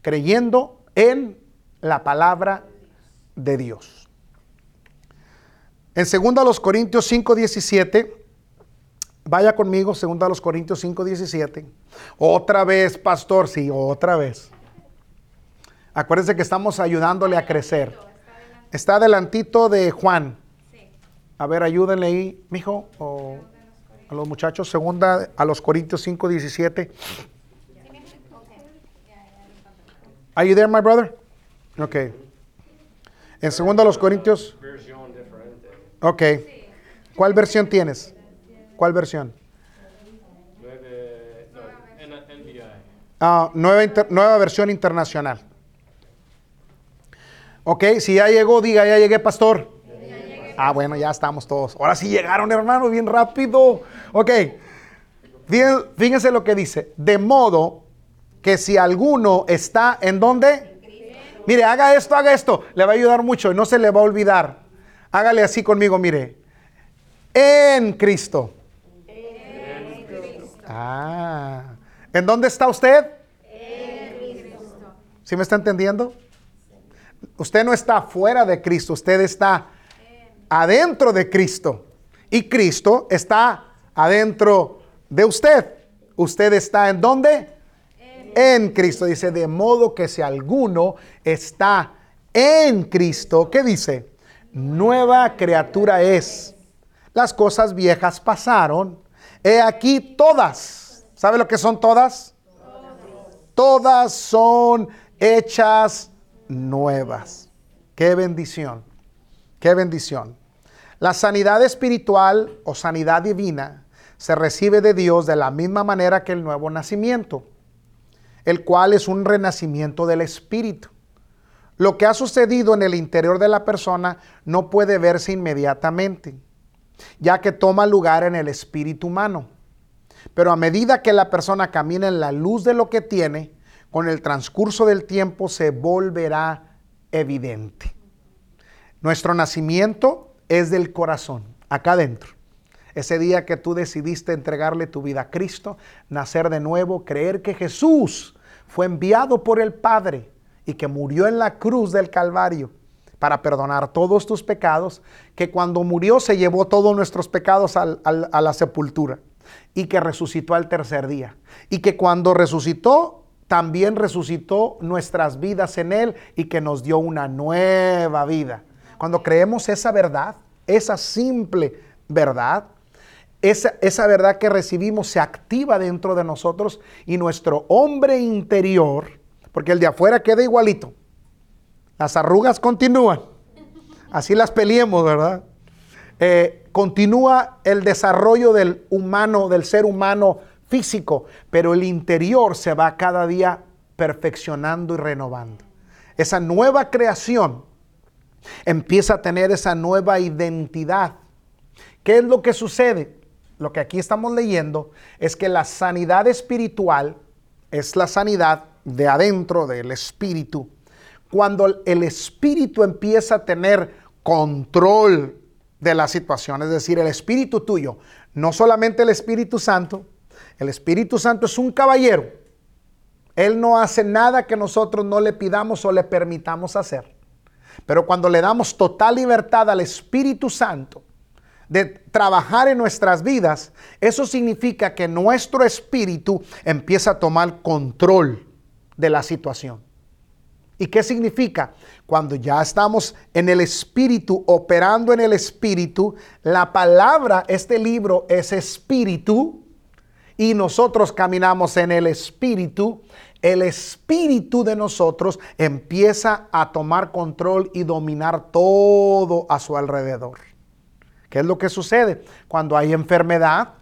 creyendo en la palabra de Dios. En 2 los Corintios 5, 17, vaya conmigo, 2 los Corintios 5, 17. Otra vez, pastor, sí, otra vez. Acuérdense que estamos ayudándole a crecer. Está adelantito de Juan. A ver, ayúdenle ahí, mijo. o- a los muchachos. Segunda a los Corintios 5, 17. Are you there, my brother? Ok. En segunda a los Corintios. Ok. ¿Cuál versión tienes? ¿Cuál versión? Ah, nueva, inter- nueva versión internacional. Ok, si ya llegó, diga, ya llegué, pastor. Ah, bueno, ya estamos todos. Ahora sí llegaron, hermano, bien rápido. Ok, Fíjen- fíjense lo que dice. De modo que si alguno está en dónde, mire, haga esto, haga esto, le va a ayudar mucho y no se le va a olvidar. Hágale así conmigo, mire. En Cristo. Ah, ¿en dónde está usted? ¿Sí me está entendiendo? Usted no está fuera de Cristo, usted está adentro de Cristo. Y Cristo está adentro de usted. ¿Usted está en dónde? En Cristo. Dice, de modo que si alguno está en Cristo, ¿qué dice? Nueva criatura es. Las cosas viejas pasaron. He aquí todas. ¿Sabe lo que son todas? Todas son hechas nuevas. Qué bendición. Qué bendición. La sanidad espiritual o sanidad divina se recibe de Dios de la misma manera que el nuevo nacimiento, el cual es un renacimiento del espíritu. Lo que ha sucedido en el interior de la persona no puede verse inmediatamente, ya que toma lugar en el espíritu humano. Pero a medida que la persona camina en la luz de lo que tiene, con el transcurso del tiempo se volverá evidente. Nuestro nacimiento es del corazón, acá adentro. Ese día que tú decidiste entregarle tu vida a Cristo, nacer de nuevo, creer que Jesús fue enviado por el Padre y que murió en la cruz del Calvario para perdonar todos tus pecados, que cuando murió se llevó todos nuestros pecados a la sepultura y que resucitó al tercer día. Y que cuando resucitó, también resucitó nuestras vidas en Él y que nos dio una nueva vida. Cuando creemos esa verdad, esa simple verdad, esa, esa verdad que recibimos se activa dentro de nosotros y nuestro hombre interior, porque el de afuera queda igualito, las arrugas continúan, así las peleemos, ¿verdad? Eh, continúa el desarrollo del humano, del ser humano físico, pero el interior se va cada día perfeccionando y renovando. Esa nueva creación empieza a tener esa nueva identidad. ¿Qué es lo que sucede? Lo que aquí estamos leyendo es que la sanidad espiritual es la sanidad de adentro del espíritu. Cuando el espíritu empieza a tener control de la situación, es decir, el espíritu tuyo, no solamente el Espíritu Santo, el Espíritu Santo es un caballero. Él no hace nada que nosotros no le pidamos o le permitamos hacer. Pero cuando le damos total libertad al Espíritu Santo de trabajar en nuestras vidas, eso significa que nuestro espíritu empieza a tomar control de la situación. ¿Y qué significa? Cuando ya estamos en el espíritu, operando en el espíritu, la palabra, este libro es espíritu, y nosotros caminamos en el espíritu, el espíritu de nosotros empieza a tomar control y dominar todo a su alrededor. ¿Qué es lo que sucede? Cuando hay enfermedad,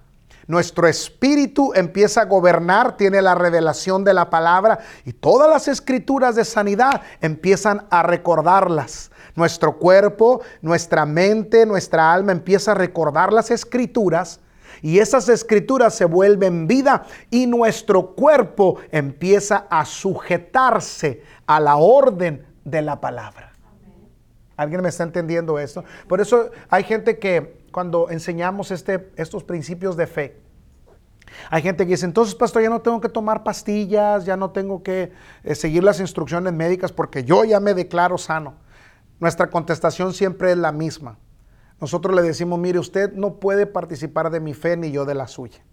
nuestro espíritu empieza a gobernar, tiene la revelación de la palabra y todas las escrituras de sanidad empiezan a recordarlas. Nuestro cuerpo, nuestra mente, nuestra alma empieza a recordar las escrituras y esas escrituras se vuelven vida y nuestro cuerpo empieza a sujetarse a la orden de la palabra. ¿Alguien me está entendiendo esto? Por eso hay gente que cuando enseñamos este, estos principios de fe, hay gente que dice, entonces pastor, ya no tengo que tomar pastillas, ya no tengo que eh, seguir las instrucciones médicas porque yo ya me declaro sano. Nuestra contestación siempre es la misma. Nosotros le decimos, mire, usted no puede participar de mi fe ni yo de la suya.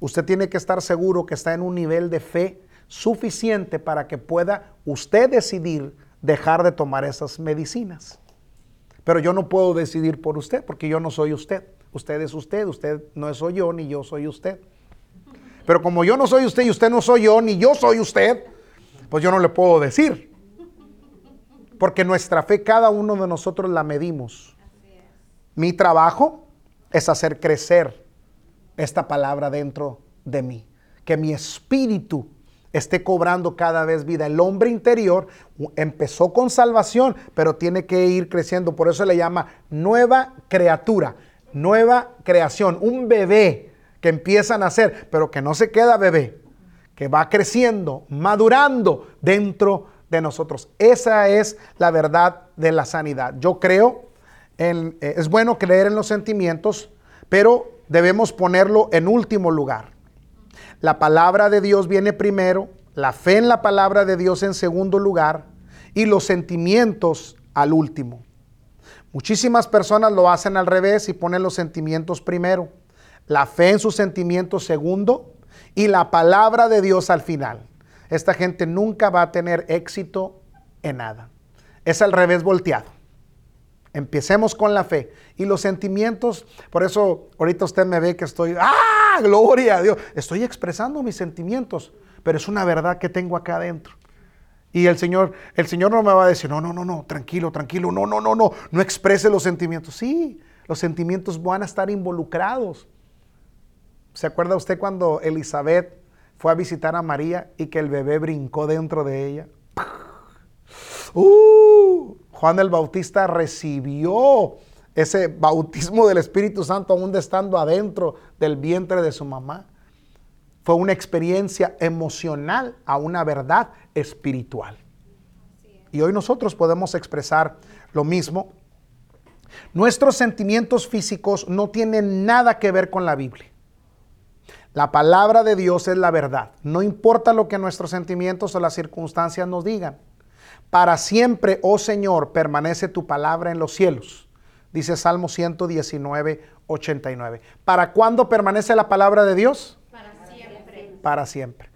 Usted tiene que estar seguro que está en un nivel de fe suficiente para que pueda usted decidir dejar de tomar esas medicinas. Pero yo no puedo decidir por usted porque yo no soy usted. Usted es usted, usted no soy yo, ni yo soy usted. Pero como yo no soy usted y usted no soy yo, ni yo soy usted, pues yo no le puedo decir. Porque nuestra fe cada uno de nosotros la medimos. Mi trabajo es hacer crecer esta palabra dentro de mí. Que mi espíritu esté cobrando cada vez vida. El hombre interior empezó con salvación, pero tiene que ir creciendo. Por eso le llama nueva criatura, nueva creación, un bebé que empieza a nacer, pero que no se queda bebé, que va creciendo, madurando dentro de nosotros. Esa es la verdad de la sanidad. Yo creo, en, eh, es bueno creer en los sentimientos, pero debemos ponerlo en último lugar. La palabra de Dios viene primero, la fe en la palabra de Dios en segundo lugar y los sentimientos al último. Muchísimas personas lo hacen al revés y ponen los sentimientos primero, la fe en sus sentimientos segundo y la palabra de Dios al final. Esta gente nunca va a tener éxito en nada. Es al revés volteado. Empecemos con la fe. Y los sentimientos, por eso ahorita usted me ve que estoy, ¡ah! Gloria a Dios. Estoy expresando mis sentimientos, pero es una verdad que tengo acá adentro. Y el Señor, el Señor no me va a decir, no, no, no, no, tranquilo, tranquilo, no, no, no, no, no exprese los sentimientos. Sí, los sentimientos van a estar involucrados. ¿Se acuerda usted cuando Elizabeth fue a visitar a María y que el bebé brincó dentro de ella? Uh, Juan el Bautista recibió ese bautismo del Espíritu Santo aún estando adentro del vientre de su mamá. Fue una experiencia emocional a una verdad espiritual. Y hoy nosotros podemos expresar lo mismo. Nuestros sentimientos físicos no tienen nada que ver con la Biblia. La palabra de Dios es la verdad. No importa lo que nuestros sentimientos o las circunstancias nos digan. Para siempre, oh Señor, permanece tu palabra en los cielos. Dice Salmo 119, 89. ¿Para cuándo permanece la palabra de Dios? Para siempre.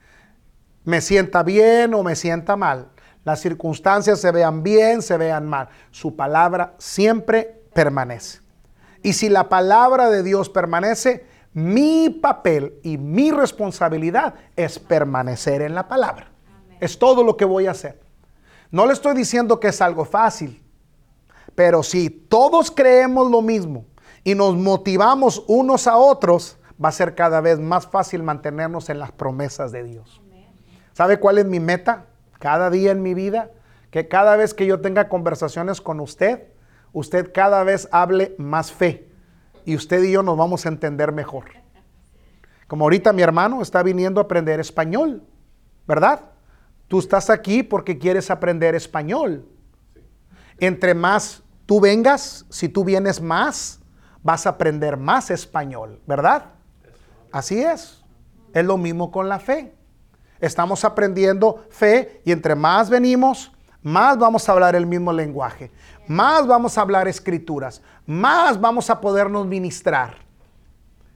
Me sienta bien o me sienta mal. Las circunstancias se vean bien, se vean mal. Su palabra siempre permanece. Y si la palabra de Dios permanece, mi papel y mi responsabilidad es permanecer en la palabra. Es todo lo que voy a hacer. No le estoy diciendo que es algo fácil, pero si todos creemos lo mismo y nos motivamos unos a otros, va a ser cada vez más fácil mantenernos en las promesas de Dios. ¿Sabe cuál es mi meta? Cada día en mi vida, que cada vez que yo tenga conversaciones con usted, usted cada vez hable más fe y usted y yo nos vamos a entender mejor. Como ahorita mi hermano está viniendo a aprender español, ¿verdad? Tú estás aquí porque quieres aprender español. Entre más tú vengas, si tú vienes más, vas a aprender más español, ¿verdad? Así es. Es lo mismo con la fe. Estamos aprendiendo fe y entre más venimos, más vamos a hablar el mismo lenguaje, más vamos a hablar escrituras, más vamos a podernos ministrar.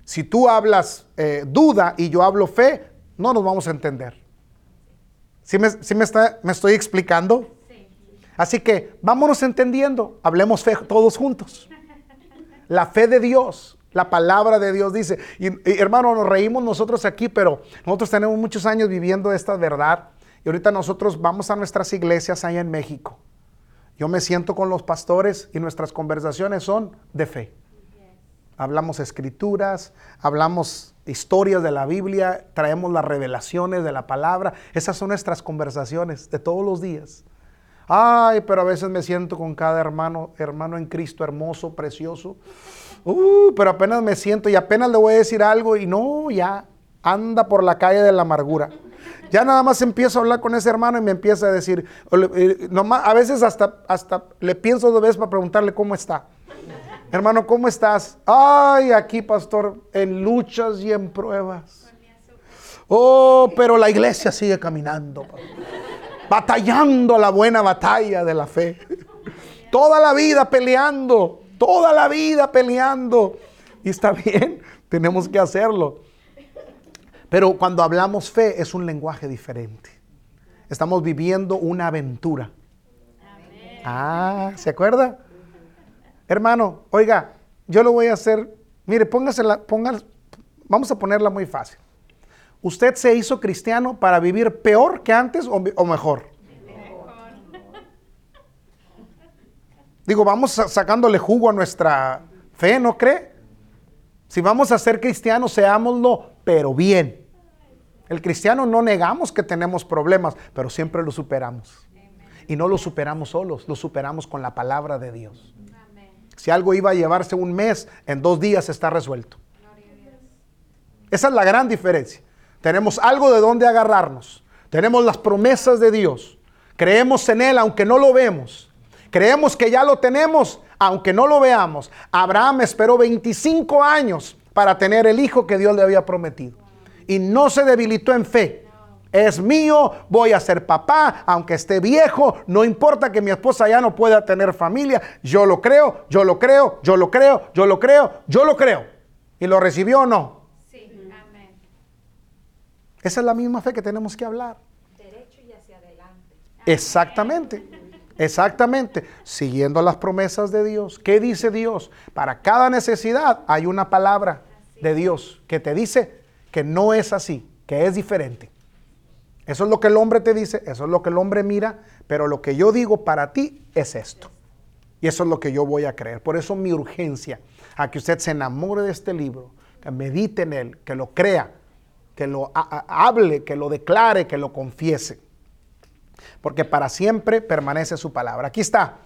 Si tú hablas eh, duda y yo hablo fe, no nos vamos a entender. ¿Sí me, estoy explicando? Sí. Así que vámonos entendiendo, hablemos fe todos juntos. La fe de Dios, la palabra de Dios dice, y, hermano, nos reímos nosotros aquí, pero nosotros tenemos muchos años viviendo esta verdad y ahorita nosotros vamos a nuestras iglesias allá en México. Yo me siento con los pastores y nuestras conversaciones son de fe. Hablamos escrituras, hablamos historias de la Biblia, traemos las revelaciones de la palabra. Esas son nuestras conversaciones de todos los días. Ay, pero a veces me siento con cada hermano, hermano en Cristo, hermoso, precioso. Uh, pero apenas me siento y apenas le voy a decir algo y no, ya anda por la calle de la amargura. Ya nada más empiezo a hablar con ese hermano y me empieza a decir, eh, a veces hasta, hasta le pienso dos veces para preguntarle cómo está. Hermano, ¿cómo estás? Ay, aquí, pastor, en luchas y en pruebas. Oh, pero la iglesia sigue caminando, batallando la buena batalla de la fe. Toda la vida peleando, toda la vida peleando. Y está <laughs> bien, tenemos que hacerlo. Pero cuando hablamos fe es un lenguaje diferente. Estamos viviendo una aventura. Ah, ¿se acuerda? Hermano, oiga, yo le voy a hacer Mire, póngasela, ponga, vamos a ponerla muy fácil. ¿Usted se hizo cristiano para vivir peor que antes o, o mejor? Digo, vamos sa- sacándole jugo a nuestra fe, ¿no cree? Si vamos a ser cristianos, seámoslo, pero bien. El cristiano no negamos que tenemos problemas, pero siempre los superamos. Y no los superamos solos, los superamos con la palabra de Dios. Si algo iba a llevarse un mes, en dos días está resuelto. Esa es la gran diferencia. Tenemos algo de donde agarrarnos. Tenemos las promesas de Dios. Creemos en Él aunque no lo vemos. Creemos que ya lo tenemos aunque no lo veamos. Abraham esperó 25 años para tener el hijo que Dios le había prometido. Y no se debilitó en fe. Es mío, voy a ser papá, aunque esté viejo, no importa que mi esposa ya no pueda tener familia, yo lo creo, yo lo creo, yo lo creo, yo lo creo, yo lo creo. ¿Y lo recibió o no? Sí. Amén. Esa es la misma fe que tenemos que hablar. Derecho y hacia adelante. Exactamente. Exactamente. Siguiendo las promesas de Dios. ¿Qué dice Dios? Para cada necesidad hay una palabra de Dios que te dice que no es así, que es diferente. Eso es lo que el hombre te dice, eso es lo que el hombre mira, pero lo que yo digo para ti es esto. Y eso es lo que yo voy a creer. Por eso mi urgencia a que usted se enamore de este libro, que medite en él, que lo crea, que lo ha- ha- hable, que lo declare, que lo confiese. Porque para siempre permanece su palabra. Aquí está.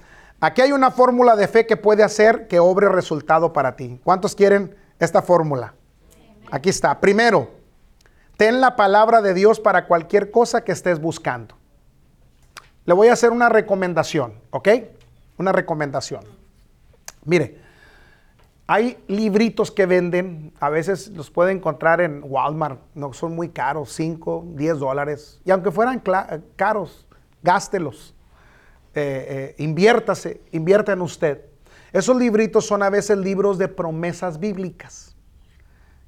Aquí hay una fórmula de fe que puede hacer que obre resultado para ti. ¿Cuántos quieren esta fórmula? Aquí está. Primero, ten la palabra de Dios para cualquier cosa que estés buscando. Le voy a hacer una recomendación, ¿ok? Una recomendación. Mire, hay libritos que venden, a veces los puede encontrar en Walmart, no son muy caros, 5, 10 dólares. Y aunque fueran caros, gástelos, eh, eh, inviértase, invierta en usted. Esos libritos son a veces libros de promesas bíblicas,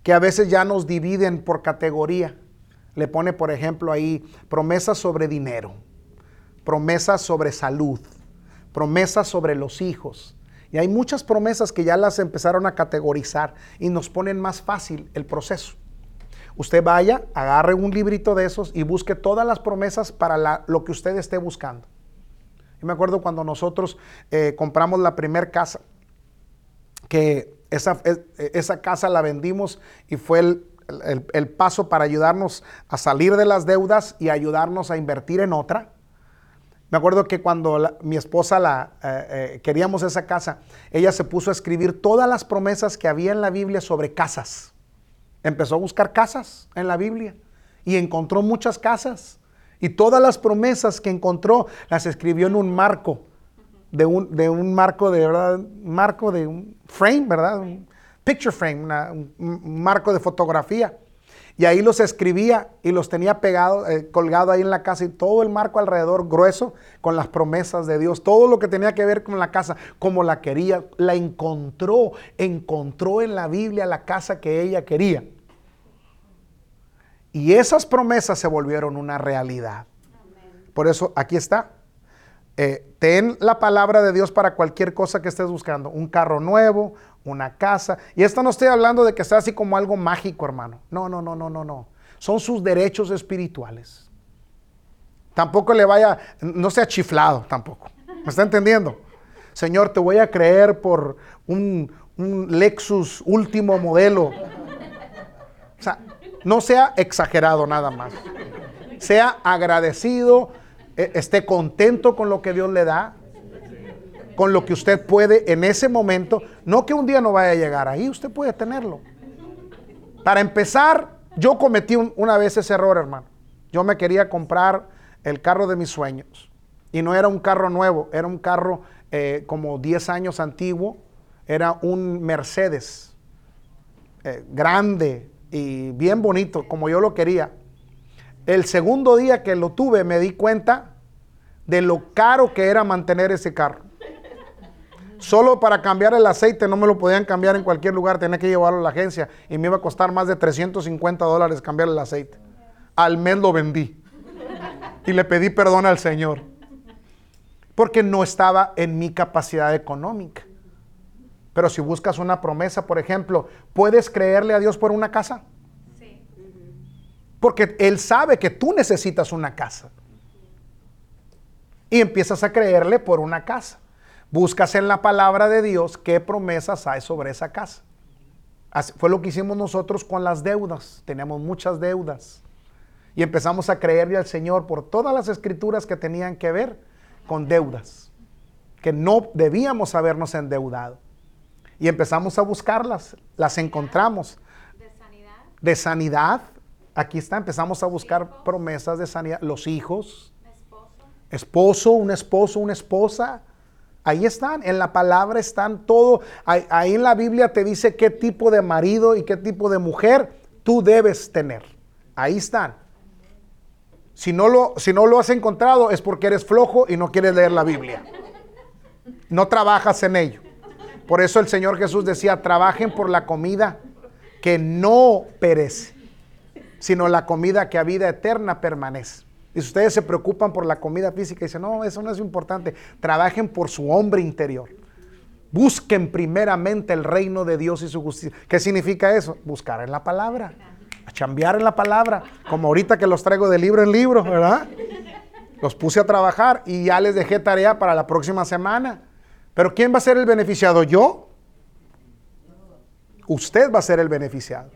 que a veces ya nos dividen por categoría. Le pone, por ejemplo, ahí promesas sobre dinero, promesas sobre salud, promesas sobre los hijos. Y hay muchas promesas que ya las empezaron a categorizar y nos ponen más fácil el proceso. Usted vaya, agarre un librito de esos y busque todas las promesas para lo que usted esté buscando. Yo me acuerdo cuando nosotros eh, compramos la primer casa, que esa, es- esa casa la vendimos y fue el, el- paso para ayudarnos a salir de las deudas y ayudarnos a invertir en otra. Me acuerdo que cuando mi esposa la eh, eh, queríamos esa casa, ella se puso a escribir todas las promesas que había en la Biblia sobre casas. Empezó a buscar casas en la Biblia y encontró muchas casas. Y todas las promesas que encontró las escribió en un marco, de un, de un marco de verdad, marco de un frame, ¿verdad? Un picture frame, un, marco de fotografía. Y ahí los escribía y los tenía pegados, eh, colgado ahí en la casa y todo el marco alrededor grueso con las promesas de Dios. Todo lo que tenía que ver con la casa, como la quería, la encontró, encontró en la Biblia la casa que ella quería. Y esas promesas se volvieron una realidad. Por eso aquí está. Eh, ten la palabra de Dios para cualquier cosa que estés buscando. Un carro nuevo, una casa. Y esto no estoy hablando de que sea así como algo mágico, hermano. No, no, no, no, no, no. Son sus derechos espirituales. Tampoco le vaya, no sea chiflado tampoco. ¿Me está entendiendo? Señor, te voy a creer por un, un Lexus último modelo. O sea, no sea exagerado nada más. Sea agradecido, eh, esté contento con lo que Dios le da, con lo que usted puede en ese momento. No que un día no vaya a llegar ahí, usted puede tenerlo. Para empezar, yo cometí un- una vez ese error, hermano. Yo me quería comprar el carro de mis sueños. Y no era un carro nuevo, era un carro eh, como 10 años antiguo. Era un Mercedes eh, grande y bien bonito, como yo lo quería. El segundo día que lo tuve me di cuenta de lo caro que era mantener ese carro. Solo para cambiar el aceite no me lo podían cambiar en cualquier lugar, tenía que llevarlo a la agencia y me iba a costar más de 350 dólares cambiar el aceite. Al mes lo vendí y le pedí perdón al Señor porque no estaba en mi capacidad económica. Pero si buscas una promesa, por ejemplo, ¿puedes creerle a Dios por una casa? Sí. Porque Él sabe que tú necesitas una casa. Y empiezas a creerle por una casa. Buscas en la palabra de Dios qué promesas hay sobre esa casa. Así fue lo que hicimos nosotros con las deudas. Teníamos muchas deudas. Y empezamos a creerle al Señor por todas las escrituras que tenían que ver con deudas. Que no debíamos habernos endeudado. Y empezamos a buscarlas. Las encontramos. De sanidad. De sanidad. Aquí está. Empezamos a buscar promesas de sanidad. Los hijos. Esposo. Esposo, un esposo, una esposa. Ahí están, en la palabra están todo. Ahí, ahí, en la Biblia te dice qué tipo de marido y qué tipo de mujer tú debes tener. Ahí están. Si no, lo, si no lo has encontrado es porque eres flojo y no quieres leer la Biblia. No trabajas en ello. Por eso el Señor Jesús decía, trabajen por la comida que no perece, sino la comida que a vida eterna permanece. Y si ustedes se preocupan por la comida física y dicen, no, eso no es importante, trabajen por su hombre interior. Busquen primeramente el reino de Dios y su justicia. ¿Qué significa eso? Buscar en la palabra, a chambear en la palabra, como ahorita que los traigo de libro en libro, ¿verdad? Los puse a trabajar y ya les dejé tarea para la próxima semana. Pero ¿quién va a ser el beneficiado? ¿Yo? Usted va a ser el beneficiado.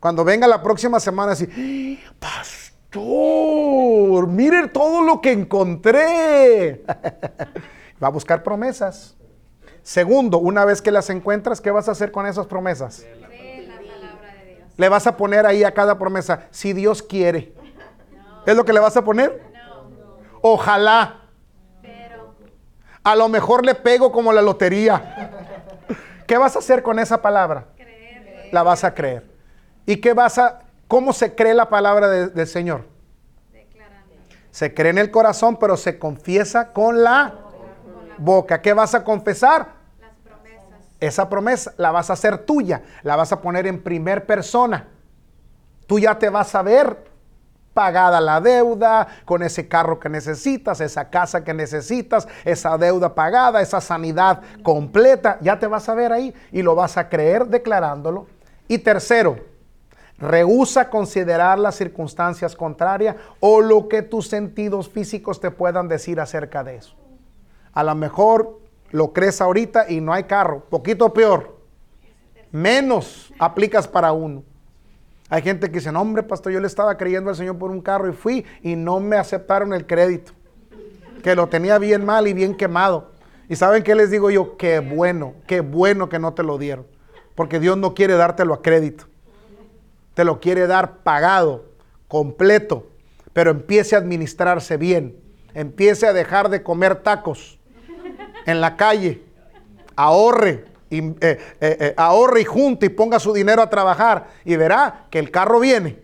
Cuando venga la próxima semana, así, pastor, mire todo lo que encontré. <laughs> va a buscar promesas. Segundo, una vez que las encuentras, ¿qué vas a hacer con esas promesas? Le vas a poner ahí a cada promesa, si Dios quiere. ¿Es lo que le vas a poner? Ojalá. A lo mejor le pego como la lotería. ¿Qué vas a hacer con esa palabra? Creer. La vas a creer. ¿Y qué vas a, cómo se cree la palabra de- del Señor? Declarando. Se cree en el corazón, pero se confiesa con la boca. ¿Qué vas a confesar? Las promesas. Esa promesa la vas a hacer tuya, la vas a poner en primer persona. Tú ya te vas a ver pagada la deuda, con ese carro que necesitas, esa casa que necesitas, esa deuda pagada, esa sanidad completa, ya te vas a ver ahí y lo vas a creer declarándolo. Y tercero, rehúsa considerar las circunstancias contrarias o lo que tus sentidos físicos te puedan decir acerca de eso. A lo mejor lo crees ahorita y no hay carro, poquito peor. Menos aplicas para uno. Hay gente que dice, no, hombre, pastor, yo le estaba creyendo al Señor por un carro y fui y no me aceptaron el crédito. Que lo tenía bien mal y bien quemado. ¿Y saben qué les digo yo? Qué bueno, qué bueno que no te lo dieron. Porque Dios no quiere dártelo a crédito. Te lo quiere dar pagado, completo. Pero empiece a administrarse bien. Empiece a dejar de comer tacos en la calle. Ahorre, eh, eh, eh, ahorre y junte y ponga su dinero a trabajar y verá que el carro viene.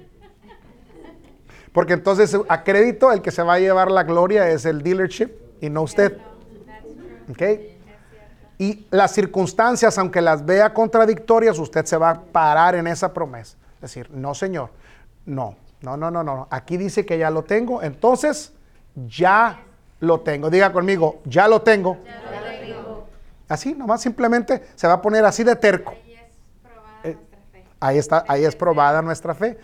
Porque entonces a crédito el que se va a llevar la gloria es el dealership y no usted. ¿Ok? Y las circunstancias, aunque las vea contradictorias, usted se va a parar en esa promesa. Es decir, no, Señor, no, no, no, no, no. Aquí dice que ya lo tengo, entonces ya lo tengo. Diga conmigo, ya lo tengo. Así, nomás simplemente se va a poner así de terco. Ahí es probada Eh, nuestra fe. Ahí está, ahí es probada nuestra fe.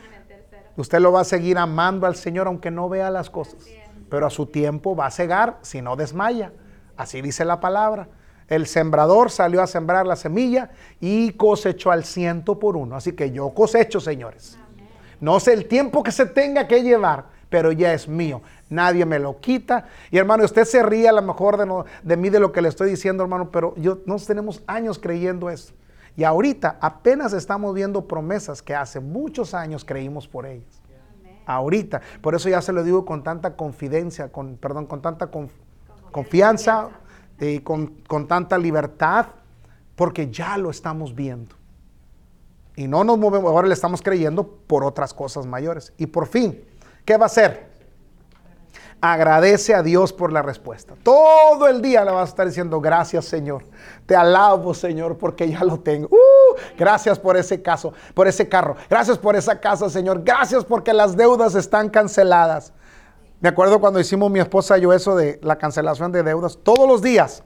Usted lo va a seguir amando al Señor aunque no vea las cosas. Pero a su tiempo va a cegar si no desmaya. Así dice la palabra. El sembrador salió a sembrar la semilla y cosechó al ciento por uno. Así que yo cosecho, señores. No sé el tiempo que se tenga que llevar, pero ya es mío. Nadie me lo quita. Y hermano, usted se ríe a lo mejor de, mí de lo que le estoy diciendo, hermano, pero yo, nos tenemos años creyendo esto. Y ahorita apenas estamos viendo promesas que hace muchos años creímos por ellas. Ahorita. Por eso ya se lo digo con tanta confidencia, con, perdón, con tanta conf- confianza y con, con tanta libertad, porque ya lo estamos viendo. Y no nos movemos, ahora le estamos creyendo por otras cosas mayores. Y por fin, ¿qué va a hacer? Agradece a Dios por la respuesta. Todo el día le vas a estar diciendo, gracias Señor. Te alabo Señor porque ya lo tengo. Uh, gracias por ese caso, por ese carro. Gracias por esa casa Señor. Gracias porque las deudas están canceladas. Me acuerdo cuando hicimos mi esposa y yo eso de la cancelación de deudas. Todos los días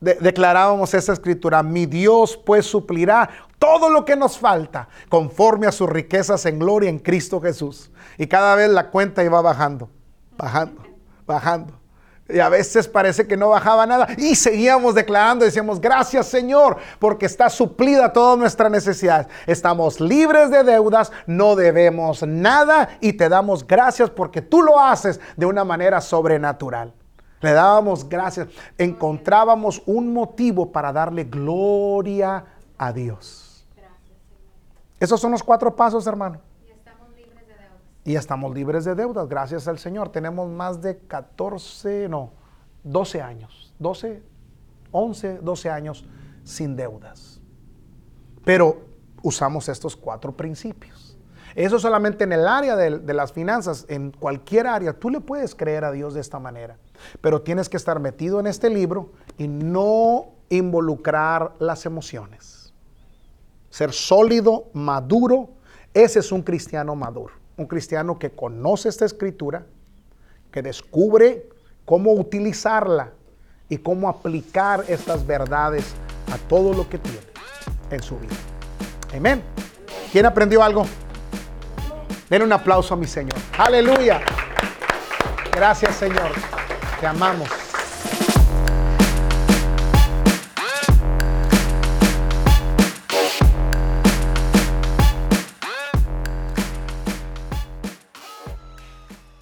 de- declarábamos esa escritura, mi Dios pues suplirá todo lo que nos falta conforme a sus riquezas en gloria en Cristo Jesús. Y cada vez la cuenta iba bajando, bajando, bajando. Y a veces parece que no bajaba nada. Y seguíamos declarando, decíamos, gracias Señor, porque está suplida toda nuestra necesidad. Estamos libres de deudas, no debemos nada y te damos gracias porque tú lo haces de una manera sobrenatural. Le dábamos gracias, encontrábamos un motivo para darle gloria a Dios. Esos son los cuatro pasos, hermano. Y estamos libres de deudas. Y estamos libres de deudas, gracias al Señor. Tenemos más de 14, no, 12 años, 12, 11, 12 años sin deudas. Pero usamos estos cuatro principios. Eso solamente en el área de, de las finanzas, en cualquier área, tú le puedes creer a Dios de esta manera. Pero tienes que estar metido en este libro y no involucrar las emociones. Ser sólido, maduro, ese es un cristiano maduro. Un cristiano que conoce esta escritura, que descubre cómo utilizarla y cómo aplicar estas verdades a todo lo que tiene en su vida. Amén. ¿Quién aprendió algo? Denle un aplauso a mi Señor. Aleluya. Gracias Señor. Te amamos.